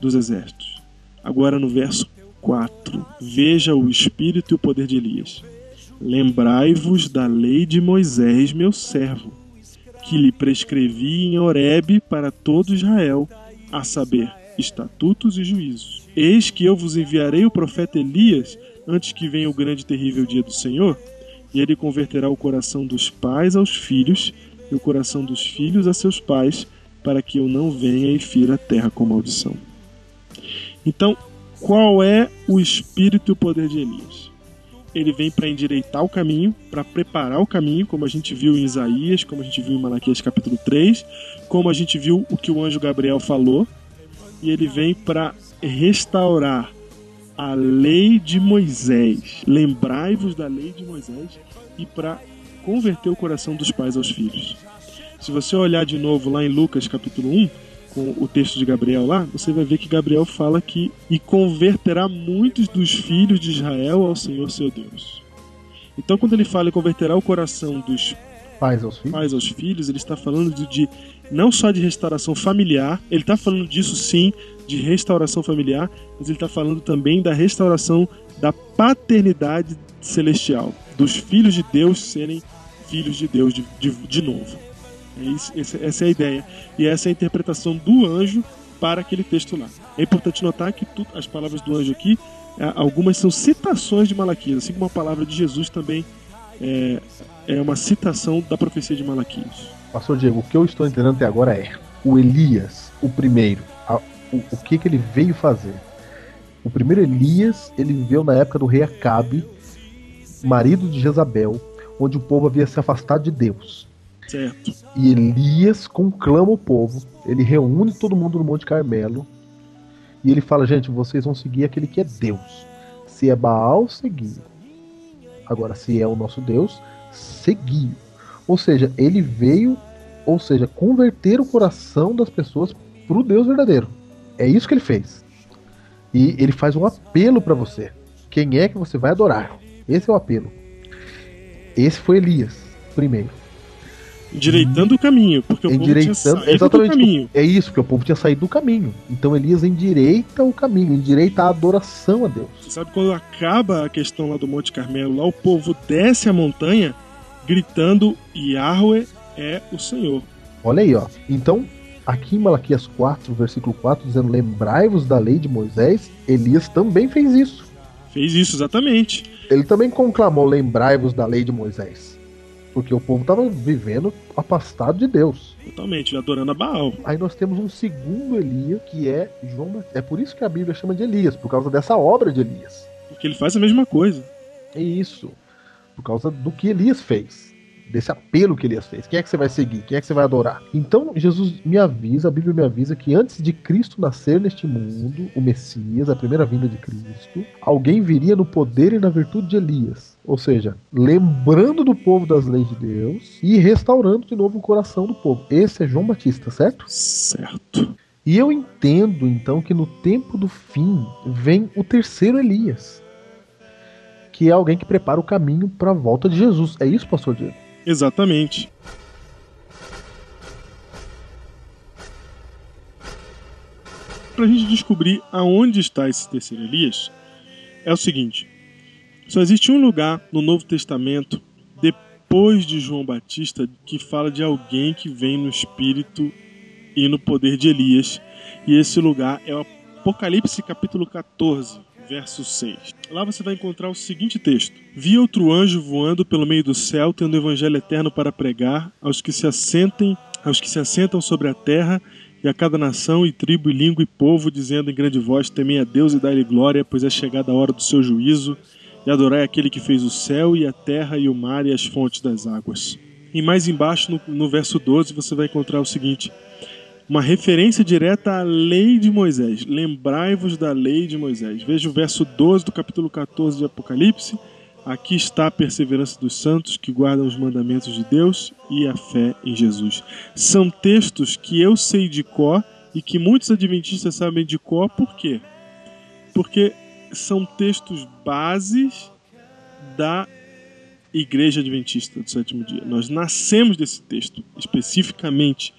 dos Exércitos. Agora no verso 4. Veja o espírito e o poder de Elias. Lembrai-vos da lei de Moisés, meu servo, que lhe prescrevi em Horebe para todo Israel, a saber, estatutos e juízos. Eis que eu vos enviarei o profeta Elias antes que venha o grande e terrível dia do Senhor, e ele converterá o coração dos pais aos filhos e o coração dos filhos a seus pais, para que eu não venha e fira a terra com maldição. Então, qual é o espírito e o poder de Elias? Ele vem para endireitar o caminho, para preparar o caminho, como a gente viu em Isaías, como a gente viu em Malaquias capítulo 3, como a gente viu o que o anjo Gabriel falou, e ele vem para restaurar a lei de Moisés. Lembrai-vos da lei de Moisés e para converter o coração dos pais aos filhos. Se você olhar de novo lá em Lucas capítulo 1, com o texto de Gabriel lá, você vai ver que Gabriel fala que e converterá muitos dos filhos de Israel ao Senhor seu Deus. Então, quando ele fala em converterá o coração dos Pais aos filhos. pais aos filhos, ele está falando de, de- não só de restauração familiar, ele está falando disso sim, de restauração familiar, mas ele está falando também da restauração da paternidade celestial, dos filhos de Deus serem filhos de Deus de, de, de novo. É isso, essa, é a ideia. E essa é a interpretação do anjo para aquele texto lá. É importante notar que tu- as palavras do anjo aqui, é, algumas são citações de Malaquias, assim como a palavra de Jesus também é, é uma citação da profecia de Malaquias. Pastor Diego, o que eu estou entendendo até agora é o Elias, o primeiro, o, o que, que ele veio fazer. O primeiro Elias, ele viveu na época do rei Acabe, marido de Jezabel, onde o povo havia se afastado de Deus. Certo. E Elias conclama o povo, ele reúne todo mundo no Monte Carmelo, e ele fala: gente, vocês vão seguir aquele que é Deus. Se é Baal, seguir. Agora, se é o nosso Deus, seguir. Ou seja, ele veio, ou seja, converter o coração das pessoas pro Deus verdadeiro. É isso que ele fez. E ele faz um apelo para você. Quem é que você vai adorar? Esse é o apelo. Esse foi Elias, primeiro. Endireitando o caminho, porque o povo tinha saído exatamente. do caminho. É isso, porque o povo tinha saído do caminho. Então Elias endireita o caminho, endireita a adoração a Deus. Você sabe quando acaba a questão lá do Monte Carmelo, lá o povo desce a montanha gritando Yahweh é o Senhor. Olha aí, ó. Então, aqui em Malaquias 4, versículo 4, dizendo: Lembrai-vos da lei de Moisés, Elias também fez isso. Fez isso, exatamente. Ele também conclamou: lembrai-vos da lei de Moisés. Porque o povo estava vivendo afastado de Deus. Totalmente, adorando a Baal. Aí nós temos um segundo Elias, que é João Batista. É por isso que a Bíblia chama de Elias, por causa dessa obra de Elias. Porque ele faz a mesma coisa. É isso. Por causa do que Elias fez. Desse apelo que Elias fez. Quem é que você vai seguir? Quem é que você vai adorar? Então, Jesus me avisa, a Bíblia me avisa que antes de Cristo nascer neste mundo, o Messias, a primeira vinda de Cristo, alguém viria no poder e na virtude de Elias. Ou seja, lembrando do povo das leis de Deus e restaurando de novo o coração do povo. Esse é João Batista, certo? Certo. E eu entendo então que no tempo do fim vem o terceiro Elias, que é alguém que prepara o caminho para a volta de Jesus. É isso, pastor Diego? Exatamente. Para a gente descobrir aonde está esse terceiro Elias, é o seguinte: só existe um lugar no Novo Testamento, depois de João Batista, que fala de alguém que vem no espírito e no poder de Elias, e esse lugar é o Apocalipse capítulo 14, verso 6. Lá você vai encontrar o seguinte texto: Vi outro anjo voando pelo meio do céu, tendo o evangelho eterno para pregar aos que se assentem, aos que se assentam sobre a terra, e a cada nação e tribo e língua e povo, dizendo em grande voz: Temei a Deus e dai-lhe glória, pois é chegada a hora do seu juízo, e adorai aquele que fez o céu e a terra e o mar e as fontes das águas. E mais embaixo, no, no verso 12, você vai encontrar o seguinte: uma referência direta à lei de Moisés. Lembrai-vos da lei de Moisés. Veja o verso 12 do capítulo 14 de Apocalipse. Aqui está a perseverança dos santos que guardam os mandamentos de Deus e a fé em Jesus. São textos que eu sei de cor e que muitos adventistas sabem de cor, por quê? Porque são textos bases da Igreja Adventista do Sétimo Dia. Nós nascemos desse texto, especificamente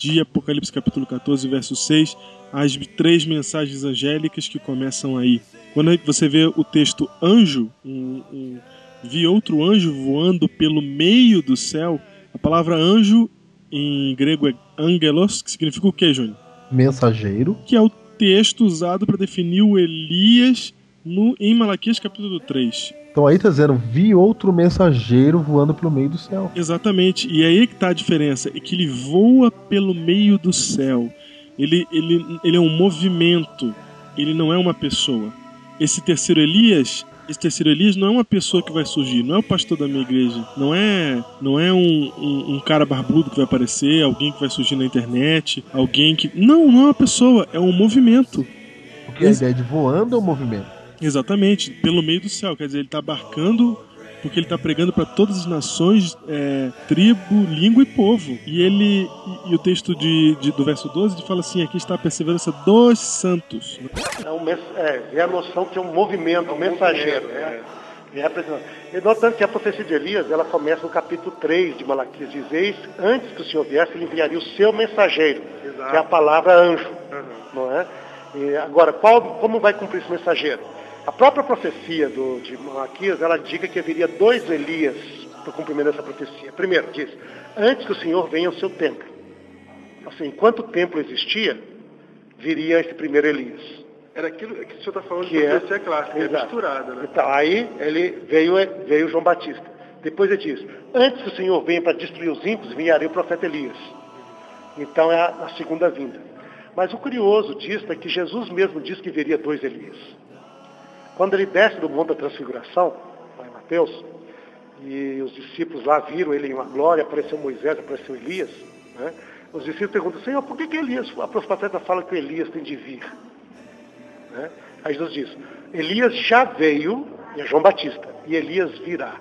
de Apocalipse capítulo 14, verso 6, as três mensagens angélicas que começam aí. Quando você vê o texto anjo, um, um, vi outro anjo voando pelo meio do céu, a palavra anjo em grego é angelos, que significa o que, Júnior? Mensageiro. Que é o texto usado para definir o Elias no, em Malaquias capítulo 3. Então aí tá dizendo, vi outro mensageiro voando pelo meio do céu. Exatamente. E aí que tá a diferença, é que ele voa pelo meio do céu. Ele, ele, ele é um movimento, ele não é uma pessoa. Esse terceiro Elias, esse terceiro Elias não é uma pessoa que vai surgir, não é o pastor da minha igreja, não é, não é um, um, um cara barbudo que vai aparecer, alguém que vai surgir na internet, alguém que. Não, não é uma pessoa, é um movimento. Porque a ideia de voando é um movimento. Exatamente, pelo meio do céu. Quer dizer, ele está abarcando porque ele está pregando para todas as nações, é, tribo, língua e povo. E ele e, e o texto de, de, do verso 12 fala assim: aqui está a perseverança dos santos. É, um, é, é a noção que é um movimento, um mensageiro. Né? É. E notando que a profecia de Elias, ela começa no capítulo 3 de Malaquias, diz, eis, antes que o Senhor viesse, ele enviaria o seu mensageiro, Exato. que é a palavra anjo, uhum. não é? E agora, qual, como vai cumprir esse mensageiro? A própria profecia do, de Malaquias, ela indica que haveria dois Elias para o cumprimento dessa profecia. Primeiro, diz, antes que o Senhor venha ao seu templo. Assim, enquanto o templo existia, viria esse primeiro Elias. Era aquilo que o senhor está falando que de profecia é, clássica, é misturada, né? Então, aí ele veio, veio João Batista. Depois ele diz, antes que o Senhor venha para destruir os ímpios, vinharia o profeta Elias. Então é a, a segunda vinda. Mas o curioso disso é que Jesus mesmo disse que viria dois Elias. Quando ele desce do Monte da Transfiguração, lá em Mateus, e os discípulos lá viram ele em uma glória, apareceu Moisés, apareceu Elias, né? os discípulos perguntam, Senhor, por que, que Elias, a profeta fala que Elias tem de vir? Né? Aí Jesus diz, Elias já veio, e é João Batista, e Elias virá.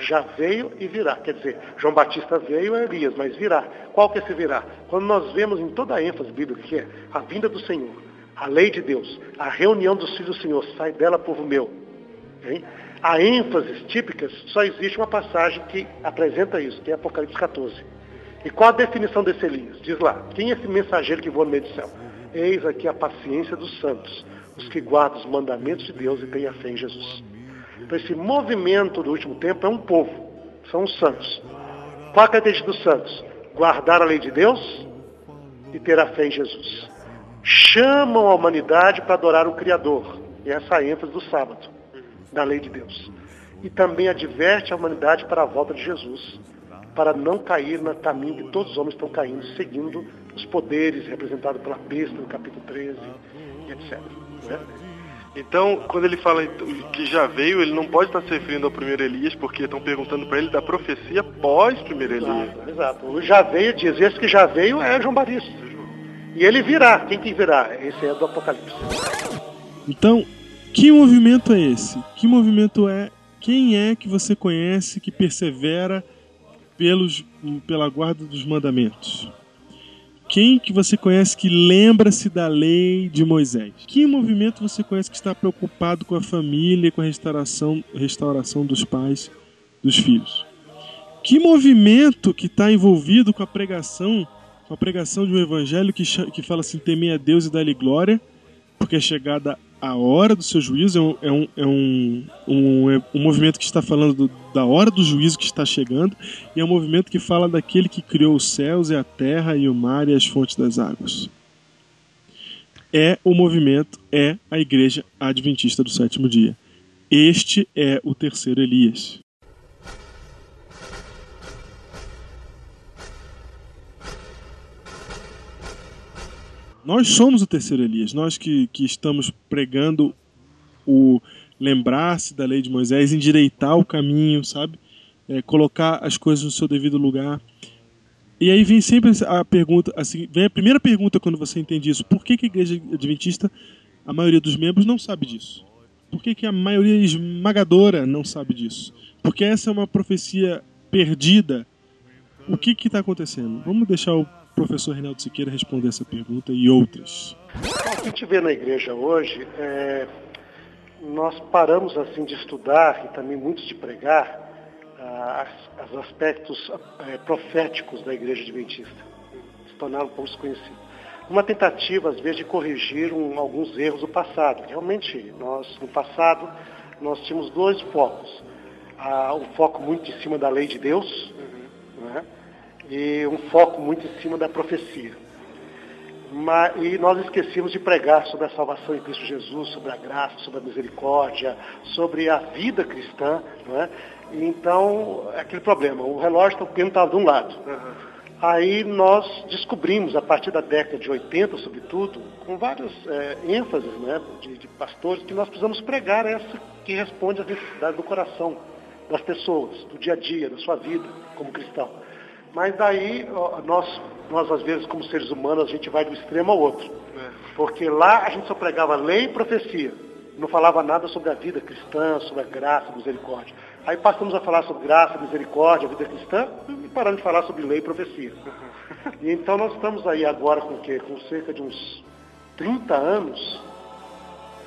Já veio e virá. Quer dizer, João Batista veio é Elias, mas virá. Qual que é esse virá? Quando nós vemos em toda a ênfase bíblica que é a vinda do Senhor, a lei de Deus, a reunião dos filhos do Senhor, sai dela, povo meu. Hein? A ênfase típicas, só existe uma passagem que apresenta isso, que é Apocalipse 14. E qual a definição desse Elias? Diz lá, quem é esse mensageiro que voa no meio do céu? Eis aqui a paciência dos santos, os que guardam os mandamentos de Deus e têm a fé em Jesus. Então esse movimento do último tempo é um povo, são os santos. Qual a característica dos santos? Guardar a lei de Deus e ter a fé em Jesus chamam a humanidade para adorar o Criador. E essa ênfase do sábado, da lei de Deus. E também adverte a humanidade para a volta de Jesus, para não cair no caminho que todos os homens estão caindo, seguindo os poderes representados pela besta no capítulo 13, e etc. Né? Então, quando ele fala que já veio, ele não pode estar se referindo ao primeiro Elias, porque estão perguntando para ele da profecia pós primeiro Elias. Exato, exato. O já veio diz, esse que já veio é João Batista. E ele virá. Quem que virá? Esse é do Apocalipse. Então, que movimento é esse? Que movimento é? Quem é que você conhece que persevera pelos, pela guarda dos mandamentos? Quem que você conhece que lembra-se da lei de Moisés? Que movimento você conhece que está preocupado com a família com a restauração, restauração dos pais, dos filhos? Que movimento que está envolvido com a pregação, com a pregação de um evangelho que, que fala assim, temer a Deus e dar-lhe glória, porque é chegada a hora do seu juízo, é um, é um, um, é um movimento que está falando do, da hora do juízo que está chegando, e é um movimento que fala daquele que criou os céus e a terra e o mar e as fontes das águas. É o movimento, é a igreja adventista do sétimo dia. Este é o terceiro Elias. Nós somos o terceiro Elias, nós que, que estamos pregando o lembrar-se da lei de Moisés, endireitar o caminho, sabe? É, colocar as coisas no seu devido lugar. E aí vem sempre a pergunta, assim, vem a primeira pergunta quando você entende isso: por que, que a igreja adventista, a maioria dos membros não sabe disso? Por que, que a maioria esmagadora não sabe disso? Porque essa é uma profecia perdida. O que está acontecendo? Vamos deixar o professor Reinaldo Siqueira responder essa pergunta e outras. O que a gente vê na igreja hoje, é, nós paramos assim de estudar e também muitos de pregar ah, os aspectos é, proféticos da igreja adventista, se tornaram pouco desconhecidos. Uma tentativa, às vezes, de corrigir um, alguns erros do passado. Realmente, nós, no passado, nós tínhamos dois focos. Ah, um foco muito em cima da lei de Deus, uhum. né? E um foco muito em cima da profecia. Mas, e nós esquecemos de pregar sobre a salvação em Cristo Jesus, sobre a graça, sobre a misericórdia, sobre a vida cristã. Não é? E então, é aquele problema, o relógio está estava de um lado. Uhum. Aí nós descobrimos, a partir da década de 80, sobretudo, com várias é, ênfases né, de, de pastores, que nós precisamos pregar essa que responde às necessidades do coração das pessoas, do dia a dia, da sua vida como cristão. Mas daí nós, nós às vezes como seres humanos, a gente vai do extremo ao outro. É. Porque lá a gente só pregava lei e profecia. Não falava nada sobre a vida cristã, sobre a graça, misericórdia. Aí passamos a falar sobre graça, misericórdia, vida cristã e paramos de falar sobre lei e profecia. Uhum. E então nós estamos aí agora com o quê? Com cerca de uns 30 anos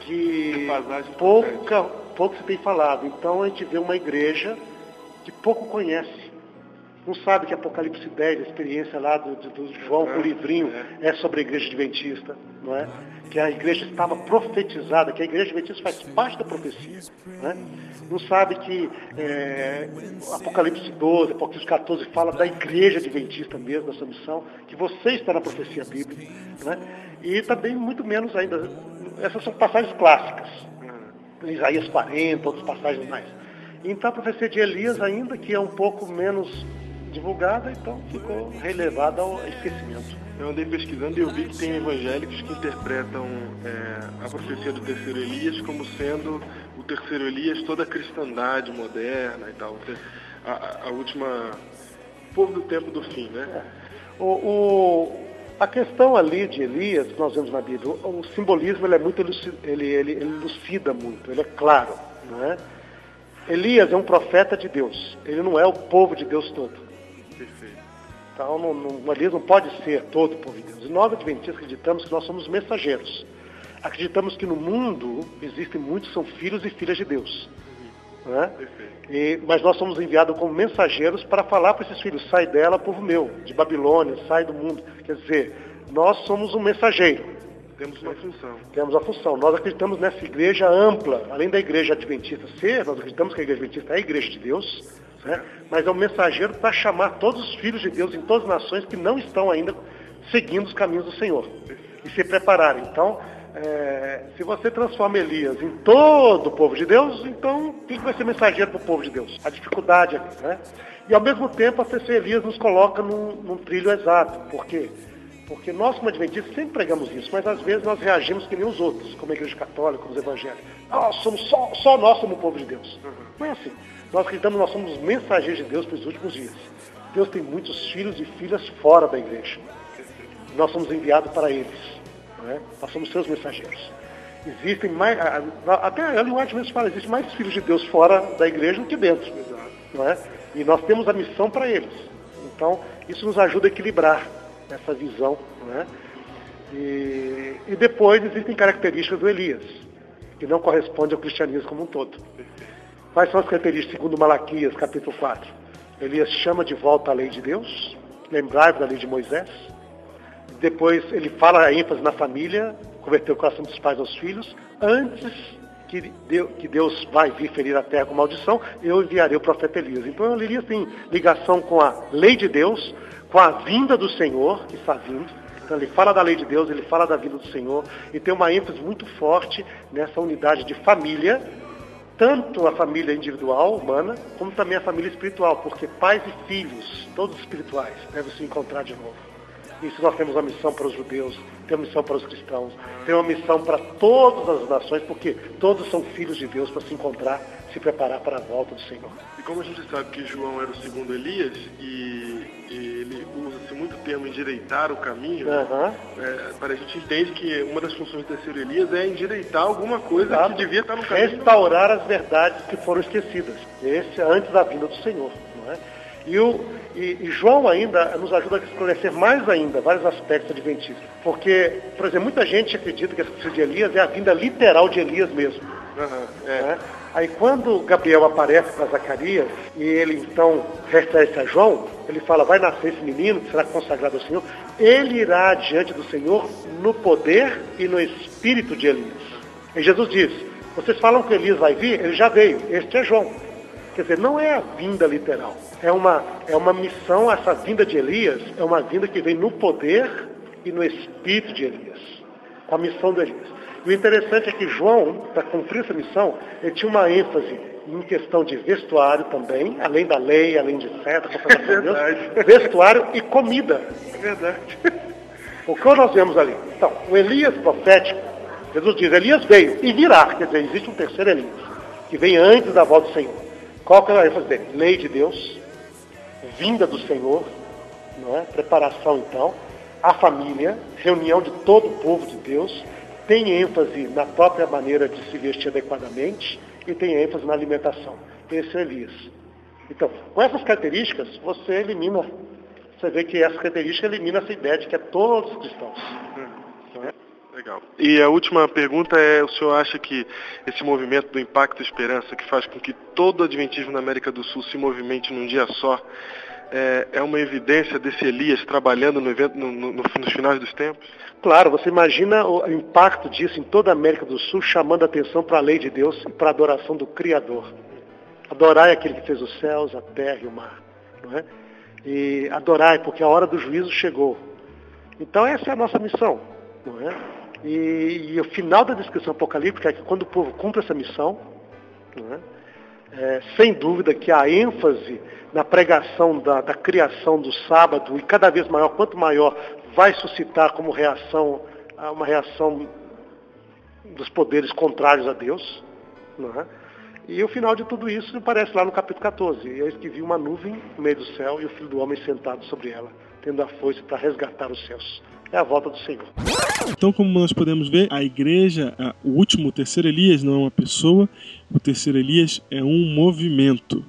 que pouca, pouco se tem falado. Então a gente vê uma igreja que pouco conhece não sabe que Apocalipse 10, a experiência lá do, do, João com o livrinho, é. é sobre a igreja adventista, não é? Que a igreja estava profetizada, que a igreja adventista faz parte da profecia. Né? Não sabe que é, Apocalipse 12, Apocalipse 14 fala da igreja adventista mesmo, da sua missão, que você está na profecia bíblica. Né? E também, muito menos ainda, essas são passagens clássicas. Isaías 40, outras passagens mais. Então a profecia de Elias ainda, que é um pouco menos divulgada, então ficou relevada ao esquecimento. Eu andei pesquisando e eu vi que tem evangélicos que interpretam é, a profecia do terceiro Elias como sendo o terceiro Elias toda a cristandade moderna e tal. A, a última. povo do tempo do fim, né? É. O, o, a questão ali de Elias, que nós vemos na Bíblia, o simbolismo ele é muito ele, ele, ele elucida muito, ele é claro. Não é? Elias é um profeta de Deus, ele não é o povo de Deus todo. Então, não, não, não pode ser todo povo de Deus. E nós, adventistas, acreditamos que nós somos mensageiros. Acreditamos que no mundo existem muitos que são filhos e filhas de Deus. Né? E, mas nós somos enviados como mensageiros para falar para esses filhos, sai dela, povo meu, de Babilônia, sai do mundo. Quer dizer, nós somos um mensageiro. Temos uma função. Temos a função. Nós acreditamos nessa igreja ampla, além da igreja adventista ser, nós acreditamos que a igreja adventista é a igreja de Deus, né? mas é um mensageiro para chamar todos os filhos de Deus em todas as nações que não estão ainda seguindo os caminhos do Senhor e se prepararem. Então, é, se você transforma Elias em todo o povo de Deus, então quem que vai ser mensageiro para o povo de Deus? A dificuldade aqui, né? E ao mesmo tempo a CC Elias nos coloca num, num trilho exato. Por quê? Porque nós, como adventistas, sempre pregamos isso, mas às vezes nós reagimos que nem os outros, como a igreja católica, os evangélicos. Nós somos só, só nós somos o povo de Deus. Não é assim. Nós acreditamos nós somos mensageiros de Deus para os últimos dias. Deus tem muitos filhos e filhas fora da igreja. Nós somos enviados para eles. É? Nós somos seus mensageiros. Existem mais, até a Ellen White mesmo fala, existem mais filhos de Deus fora da igreja do que dentro. Não é? E nós temos a missão para eles. Então, isso nos ajuda a equilibrar essa visão. Né? E, e, depois existem características do Elias, que não correspondem ao cristianismo como um todo. Quais são as características segundo Malaquias, capítulo 4? Elias chama de volta a lei de Deus, lembrai-vos da lei de Moisés. Depois ele fala a ênfase na família, converter o coração dos pais aos filhos, antes que Deus vai vir ferir a terra com maldição, eu enviarei o profeta Elias. Então Elias tem ligação com a lei de Deus, com a vinda do Senhor, que está vindo. Então ele fala da lei de Deus, ele fala da vinda do Senhor, e tem uma ênfase muito forte nessa unidade de família, tanto a família individual, humana, como também a família espiritual, porque pais e filhos, todos espirituais, devem se encontrar de novo. Isso nós temos uma missão para os judeus, temos uma missão para os cristãos, temos uma missão para todas as nações, porque todos são filhos de Deus para se encontrar, se preparar para a volta do Senhor. E como a gente sabe que João era o segundo Elias e, e ele usa-se muito o termo endireitar o caminho, uhum. é, para a gente entende que uma das funções do terceiro Elias é endireitar alguma coisa Exato. que devia estar no caminho. Restaurar as verdades que foram esquecidas. Esse é antes da vinda do Senhor. Não é? E, o, e, e, João ainda nos ajuda a esclarecer mais ainda vários aspectos adventistas. Porque, por exemplo, muita gente acredita que a de Elias é a vinda literal de Elias mesmo. Uhum, é. Né? Aí quando Gabriel aparece para Zacarias e ele então refere a João, ele fala, vai nascer esse menino que será consagrado ao Senhor, ele irá diante do Senhor no poder e no espírito de Elias. E Jesus diz, vocês falam que Elias vai vir, ele já veio, este é João. Quer dizer, não é a vinda literal. É uma, é uma missão, essa vinda de Elias é uma vinda que vem no poder e no espírito de Elias. Com a missão de Elias. E o interessante é que João, para cumprir essa missão, ele tinha uma ênfase em questão de vestuário também, além da lei, além de seta, é Deus, vestuário e comida. É verdade. O que nós vemos ali? Então, o Elias profético, Jesus diz, Elias veio e virá, quer dizer, existe um terceiro Elias, que vem antes da volta do Senhor. Qual que é a ênfase dele? Lei de Deus, vinda do Senhor, não é? preparação então, a família, reunião de todo o povo de Deus, tem ênfase na própria maneira de se vestir adequadamente e tem ênfase na alimentação. Esse é Elias. Então, com essas características, você elimina, você vê que essa característica elimina essa ideia de que é todos os cristãos. Legal. E a última pergunta é: o senhor acha que esse movimento do Impacto Esperança, que faz com que todo o Adventismo na América do Sul se movimente num dia só, é, é uma evidência desse Elias trabalhando no evento no, no, nos finais dos tempos? Claro, você imagina o impacto disso em toda a América do Sul, chamando a atenção para a lei de Deus e para a adoração do Criador. Adorar é aquele que fez os céus, a terra e o mar. Não é? E adorar é porque a hora do juízo chegou. Então essa é a nossa missão. Não é? E, e o final da descrição apocalíptica é que quando o povo cumpre essa missão, é? É, sem dúvida que a ênfase na pregação da, da, criação do sábado, e cada vez maior, quanto maior, vai suscitar como reação uma reação dos poderes contrários a Deus. É? E o final de tudo isso aparece lá no capítulo 14. E eis que vi uma nuvem no meio do céu e o Filho do Homem sentado sobre ela, tendo a força para resgatar os céus é a volta do Senhor. Então, como nós podemos ver, a igreja, a, o último, o terceiro Elias, não é uma pessoa, o terceiro Elias é um movimento.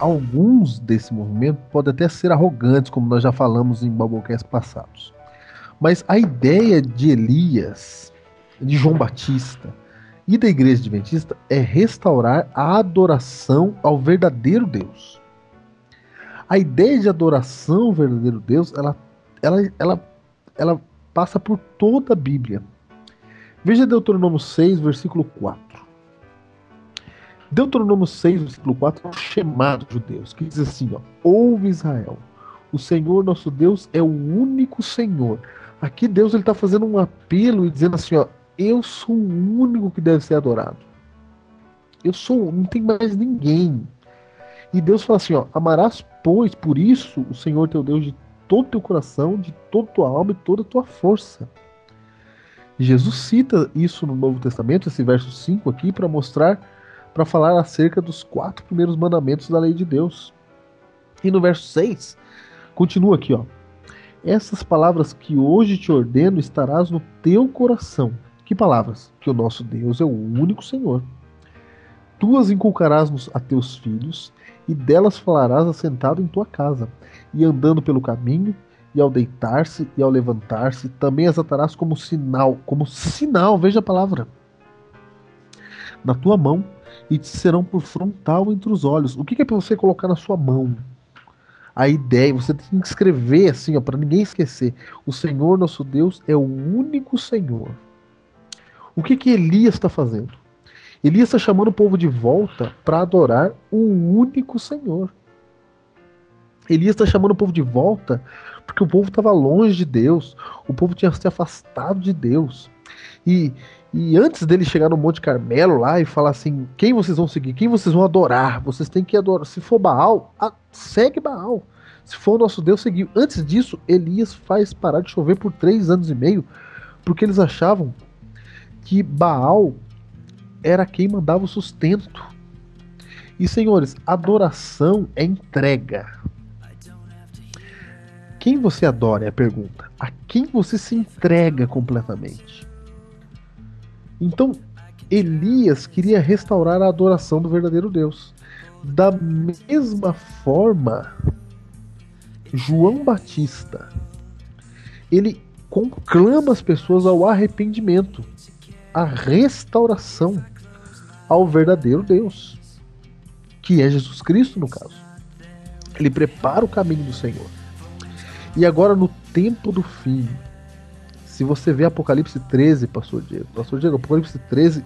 Alguns desse movimento podem até ser arrogantes, como nós já falamos em Biblecast passados. Mas a ideia de Elias, de João Batista, e da Igreja Adventista é restaurar a adoração ao verdadeiro Deus. A ideia de adoração ao verdadeiro Deus, ela, ela, ela, ela passa por toda a Bíblia. Veja Deuteronômio 6, versículo 4. Deuteronômio 6, versículo 4, é um chamado judeus, que diz assim, ó, ouve Israel, o Senhor nosso Deus é o único Senhor. Aqui Deus está fazendo um apelo e dizendo assim, ó, eu sou o único que deve ser adorado. Eu sou, não tem mais ninguém. E Deus fala assim, ó, amarás, pois, por isso o Senhor teu Deus de todo teu coração, de toda tua alma e toda tua força. Jesus cita isso no Novo Testamento, esse verso 5 aqui, para mostrar, para falar acerca dos quatro primeiros mandamentos da lei de Deus. E no verso 6, continua aqui, ó. Essas palavras que hoje te ordeno estarás no teu coração. Que palavras? Que o nosso Deus é o único Senhor. Tu as inculcarás a teus filhos, e delas falarás assentado em tua casa, e andando pelo caminho, e ao deitar-se e ao levantar-se, também as atarás como sinal, como sinal, veja a palavra, na tua mão, e te serão por frontal entre os olhos. O que é para você colocar na sua mão? A ideia, você tem que escrever assim, para ninguém esquecer. O Senhor nosso Deus é o único Senhor. O que que Elias está fazendo? Elias está chamando o povo de volta para adorar o único Senhor. Elias está chamando o povo de volta porque o povo estava longe de Deus, o povo tinha se afastado de Deus. E, e antes dele chegar no Monte Carmelo lá e falar assim: quem vocês vão seguir, quem vocês vão adorar, vocês têm que adorar. Se for Baal, a, segue Baal. Se for o nosso Deus, seguiu. Antes disso, Elias faz parar de chover por três anos e meio, porque eles achavam que Baal era quem mandava o sustento. E senhores, adoração é entrega. Quem você adora é a pergunta. A quem você se entrega completamente? Então, Elias queria restaurar a adoração do verdadeiro Deus. Da mesma forma, João Batista, ele conclama as pessoas ao arrependimento, à restauração ao verdadeiro Deus, que é Jesus Cristo no caso. Ele prepara o caminho do Senhor. E agora no tempo do fim, se você vê Apocalipse 13, pastor Diego, pastor Diego, Apocalipse 13,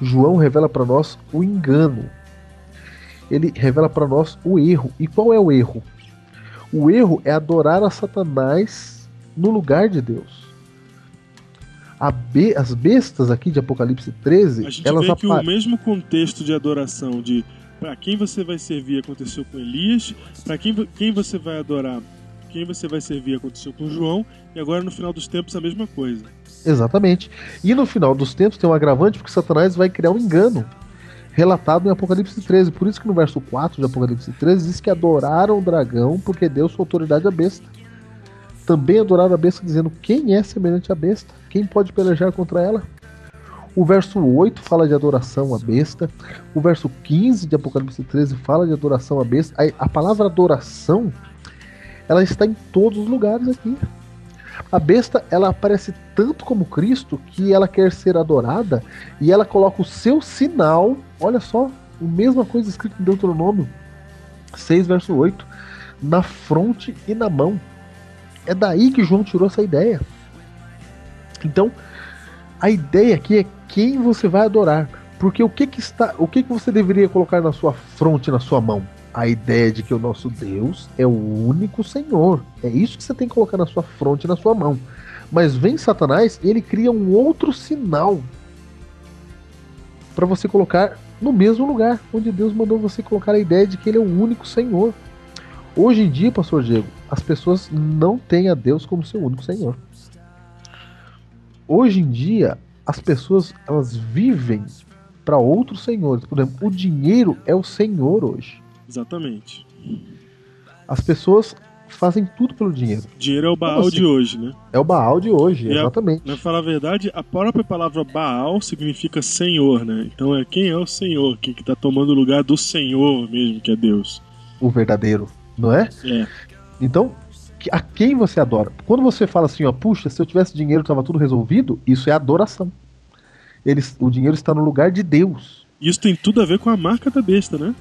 João revela para nós o engano. Ele revela para nós o erro. E qual é o erro? O erro é adorar a Satanás no lugar de Deus. Be as bestas aqui de Apocalipse 13, A gente elas vê que o mesmo contexto de adoração de para quem você vai servir aconteceu com Elias, para quem, quem você vai adorar, quem você vai servir aconteceu com João, e agora no final dos tempos a mesma coisa. Exatamente. E no final dos tempos tem um agravante porque Satanás vai criar um engano. Relatado em Apocalipse 13. Por isso que no verso 4 de Apocalipse 13 diz que adoraram o dragão porque deu sua autoridade à besta. Também adoraram a besta dizendo quem é semelhante à besta? Quem pode pelejar contra ela? O verso 8 fala de adoração à besta. O verso 15 de Apocalipse 13 fala de adoração à besta. A, palavra adoração ela está em todos os lugares aqui. A besta, ela aparece tanto como Cristo que ela quer ser adorada e ela coloca o seu sinal, olha só, a mesma coisa escrita em Deuteronômio 6, verso 8, na fronte e na mão. É daí que João tirou essa ideia. Então, a ideia aqui é quem você vai adorar. Porque o que, que está, o que, que você deveria colocar na sua fronte, na sua mão? A ideia de que o nosso Deus é o único Senhor. É isso que você tem que colocar na sua fronte, na sua mão. Mas vem Satanás e ele cria um outro sinal para você colocar no mesmo lugar onde Deus mandou você colocar a ideia de que ele é o único Senhor. Hoje em dia, pastor Diego, as pessoas não têm a Deus como seu único Senhor. Hoje em dia, as pessoas elas vivem para outros senhores. Por exemplo, o dinheiro é o senhor hoje. Exatamente. As pessoas fazem tudo pelo dinheiro. Dinheiro é o Baal assim? de hoje, né? É o Baal de hoje, E a- exatamente. Pra falar a verdade, a própria palavra Baal significa Senhor, né? Então é quem é o Senhor, quem que tá tomando o lugar do Senhor mesmo, que é Deus. O verdadeiro, não é? É. Então, a quem você adora? Quando você fala assim, ó, puxa, se eu tivesse dinheiro tava tudo resolvido, isso é adoração. Eles, o dinheiro está no lugar de Deus. Isso tem tudo a ver com a marca da besta, né?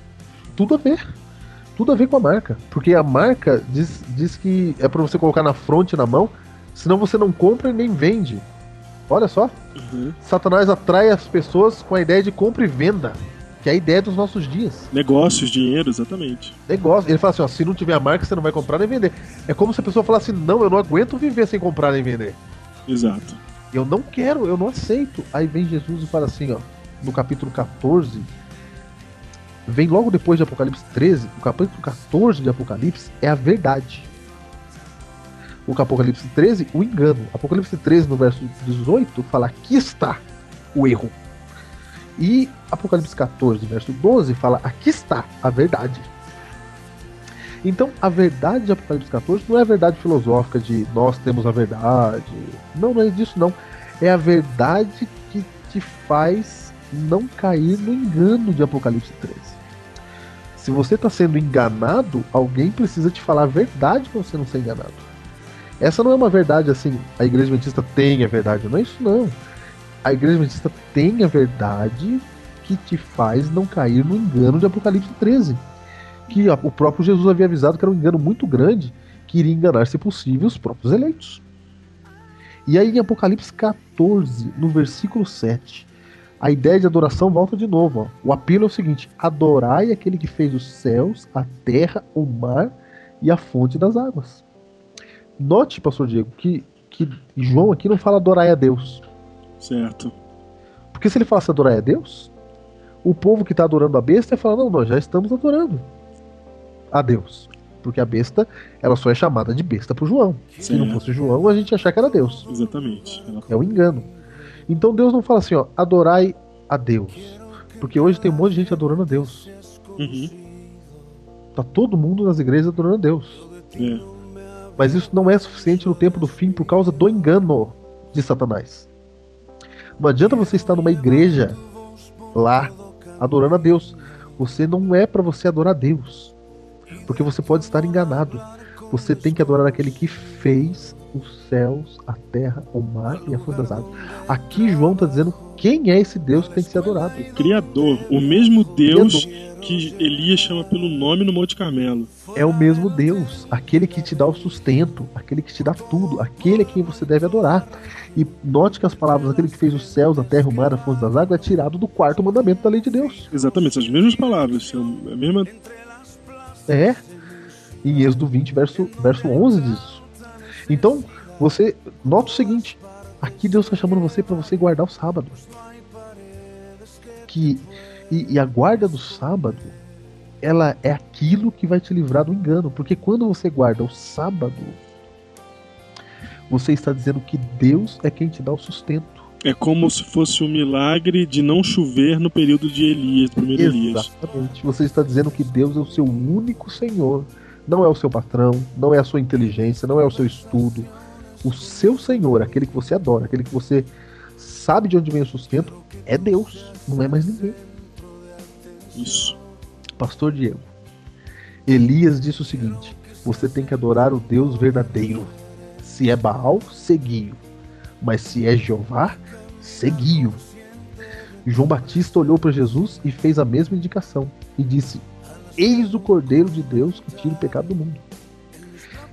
Tudo a ver. Tudo a ver com a marca. Porque a marca diz, diz que é para você colocar na fronte na mão, senão você não compra e nem vende. Olha só. Uhum. Satanás atrai as pessoas com a ideia de compra e venda. Que é a ideia dos nossos dias. Negócios, dinheiro, exatamente. Negócio. Ele fala assim, ó, se não tiver a marca, você não vai comprar nem vender. É como se a pessoa falasse, não, eu não aguento viver sem comprar nem vender. Exato. Eu não quero, eu não aceito. Aí vem Jesus e fala assim, ó, no capítulo 14, vem logo depois de Apocalipse 13, o capítulo 14 de Apocalipse é a verdade. O Apocalipse 13, o engano. Apocalipse 13, no verso 18, fala: aqui está o erro. E Apocalipse 14, verso 12, fala: aqui está a verdade. Então, a verdade de Apocalipse 14 não é a verdade filosófica de nós temos a verdade. Não, não é disso, não. É a verdade que te faz não cair no engano de Apocalipse 13. Se você está sendo enganado, alguém precisa te falar a verdade para você não ser enganado. Essa não é uma verdade assim, a igreja adventista tem a verdade, não é isso não. A igreja adventista tem a verdade que te faz não cair no engano de Apocalipse 13. Que o próprio Jesus havia avisado que era um engano muito grande, que iria enganar, se possível, os próprios eleitos. E aí em Apocalipse 14, no versículo 7, a ideia de adoração volta de novo. Ó. O apelo é o seguinte: adorai aquele que fez os céus, a terra, o mar e a fonte das águas. Note, pastor Diego, que, que João aqui não fala adorai a Deus. Certo. Porque se ele falasse adorai a Deus, o povo que está adorando a besta ia falar: não, nós já estamos adorando a Deus. Porque a besta, ela só é chamada de besta por João. Certo. Se não fosse João, a gente ia achar que era Deus. Exatamente. É um engano. Então Deus não fala assim, ó, adorai a Deus. Porque hoje tem um monte de gente adorando a Deus. Uhum. Tá todo mundo nas igrejas adorando a Deus. É. Mas isso não é suficiente no tempo do fim por causa do engano de Satanás. Não adianta você estar numa igreja lá adorando a Deus. Você não é para você adorar a Deus. Porque você pode estar enganado. Você tem que adorar aquele que fez os céus, a terra, o mar e a fonte das águas. Aqui João está dizendo quem é esse Deus que tem que ser adorado. Criador, o mesmo Deus que Elias chama pelo nome no Monte Carmelo. É o mesmo Deus, aquele que te dá o sustento, aquele que te dá tudo, aquele a quem você deve adorar. E note que as palavras aquele que fez os céus, a terra, o mar, a fonte das águas é tirado do quarto mandamento da lei de Deus. Exatamente, são as mesmas palavras, são a mesma. É. Em Êxodo 20, verso, verso 11 diz isso. Então, você nota o seguinte: aqui Deus está chamando você para você guardar o sábado. Que, e, e a guarda do sábado, ela é aquilo que vai te livrar do engano. Porque quando você guarda o sábado, você está dizendo que Deus é quem te dá o sustento. É como se fosse um milagre de não chover no período de Elias, primeiro Elias. Exatamente. Você está dizendo que Deus é o seu único Senhor. Não é o seu patrão, não é a sua inteligência, não é o seu estudo. O seu Senhor, aquele que você adora, aquele que você sabe de onde vem o sustento, é Deus, não é mais ninguém. Isso. Pastor Diego. Elias disse o seguinte: você tem que adorar o Deus verdadeiro. Se é Baal, segui-o. Mas se é Jeová, segui-o. João Batista olhou para Jesus e fez a mesma indicação e disse: Eis o Cordeiro de Deus que tira o pecado do mundo.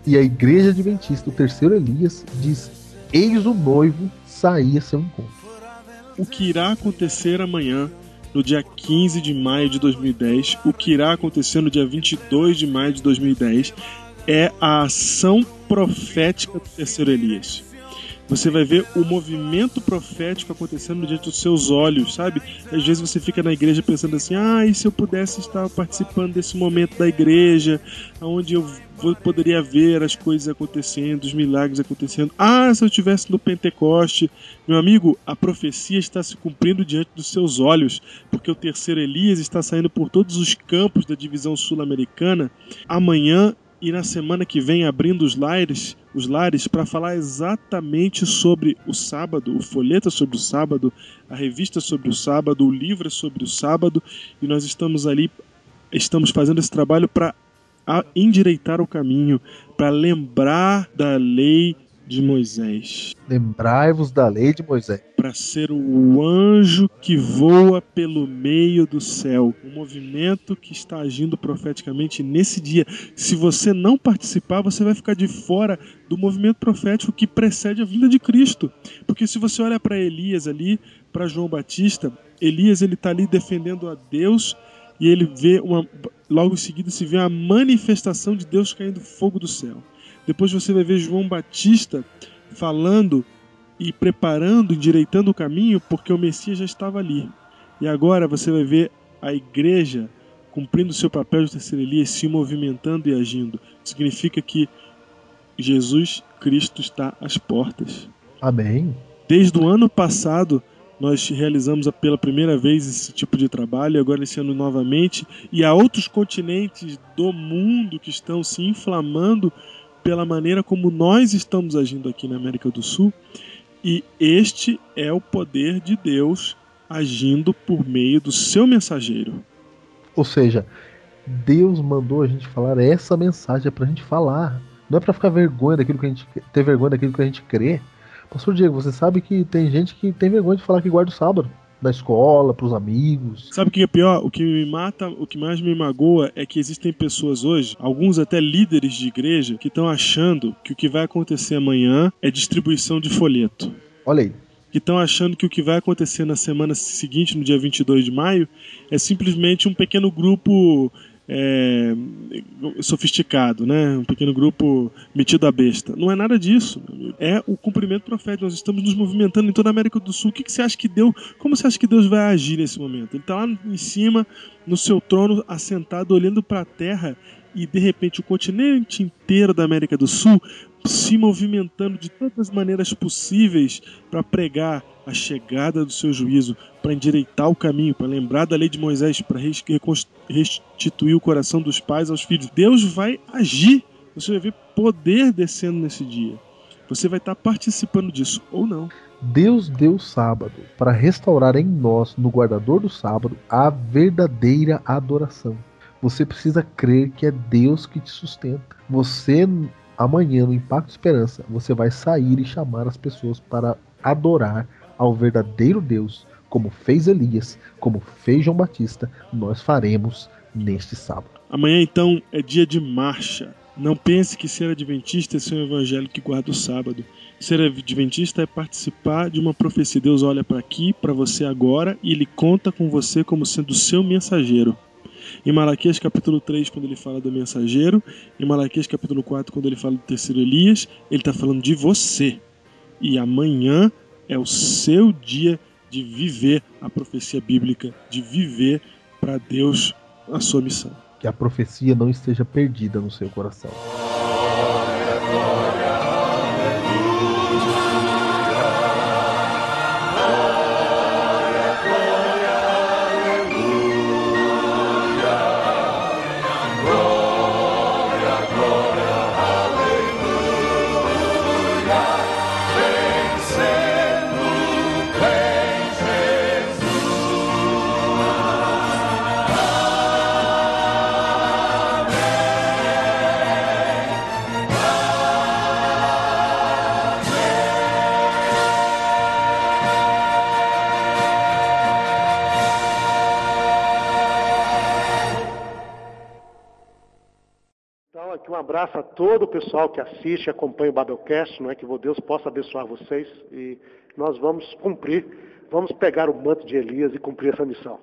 E a igreja adventista, o terceiro Elias, diz: Eis o noivo sair a seu encontro. O que irá acontecer amanhã, no dia 15 de maio de 2010, o que irá acontecer no dia 22 de maio de 2010, é a ação profética do terceiro Elias. Você vai ver o movimento profético acontecendo diante dos seus olhos, sabe? Às vezes você fica na igreja pensando assim: ah, e se eu pudesse estar participando desse momento da igreja, onde eu poderia ver as coisas acontecendo, os milagres acontecendo. Ah, se eu estivesse no Pentecoste. Meu amigo, a profecia está se cumprindo diante dos seus olhos, porque o terceiro Elias está saindo por todos os campos da divisão sul-americana. Amanhã e na semana que vem abrindo os lares, os lares para falar exatamente sobre o sábado, o folheto sobre o sábado, a revista sobre o sábado, o livro sobre o sábado, e nós estamos ali estamos fazendo esse trabalho para endireitar o caminho, para lembrar da lei de Moisés, Lembrai-vos da lei de Moisés. para ser o anjo que voa pelo meio do céu, um movimento que está agindo profeticamente nesse dia. Se você não participar, você vai ficar de fora do movimento profético que precede a vinda de Cristo. Porque se você olha para Elias ali, para João Batista, Elias ele está ali defendendo a Deus e ele vê uma logo em seguida se vê a manifestação de Deus caindo fogo do céu. Depois você vai ver João Batista falando e preparando, endireitando o caminho, porque o Messias já estava ali. E agora você vai ver a igreja cumprindo seu papel de terceiro Elias, se movimentando e agindo. Significa que Jesus Cristo está às portas. Amém. Desde o ano passado, nós realizamos pela primeira vez esse tipo de trabalho, agora esse ano novamente, e há outros continentes do mundo que estão se inflamando pela maneira como nós estamos agindo aqui na América do Sul, e este é o poder de Deus agindo por meio do seu mensageiro. Ou seja, Deus mandou a gente falar essa mensagem é pra gente falar. Não é para ficar vergonha daquilo que a gente ter vergonha daquilo que a gente crê. Pastor Diego, você sabe que tem gente que tem vergonha de falar que guarda o sábado na escola, pros amigos. Sabe o que é pior? O que me mata, o que mais me magoa é que existem pessoas hoje, alguns até líderes de igreja, que estão achando que o que vai acontecer amanhã é distribuição de folheto. Olha aí. Que estão achando que o que vai acontecer na semana seguinte, no dia 22 de maio, é simplesmente um pequeno grupo é, sofisticado, né? um pequeno grupo metido a besta. Não é nada disso. É o cumprimento profético. Nós estamos nos movimentando em toda a América do Sul. O que, que você acha que Deus. Como você acha que Deus vai agir nesse momento? Ele está lá em cima, no seu trono, assentado, olhando para a terra, e de repente o continente inteiro da América do Sul se movimentando de todas as maneiras possíveis para pregar a chegada do seu juízo, para endireitar o caminho, para lembrar da lei de Moisés, para restituir o coração dos pais aos filhos. Deus vai agir. Você vai ver poder descendo nesse dia. Você vai estar participando disso ou não. Deus deu sábado para restaurar em nós, no guardador do sábado, a verdadeira adoração. Você precisa crer que é Deus que te sustenta. Você amanhã no Impacto Esperança, você vai sair e chamar as pessoas para adorar ao verdadeiro Deus, como fez Elias, como fez João Batista, nós faremos neste sábado. Amanhã então é dia de marcha. Não pense que ser adventista é ser um evangelho que guarda o sábado. Ser adventista é participar de uma profecia. Deus olha para aqui, para você agora, e ele conta com você como sendo seu mensageiro. Em Malaquias capítulo 3, quando ele fala do mensageiro, em Malaquias capítulo 4, quando ele fala do terceiro Elias, ele está falando de você. E amanhã é o seu dia de viver a profecia bíblica, de viver para Deus a sua missão. Que a profecia não esteja perdida no seu coração. Abraço a todo o pessoal que assiste e acompanha o Babelcast, não é que Deus possa abençoar vocês e nós vamos cumprir, vamos pegar o manto de Elias e cumprir essa missão.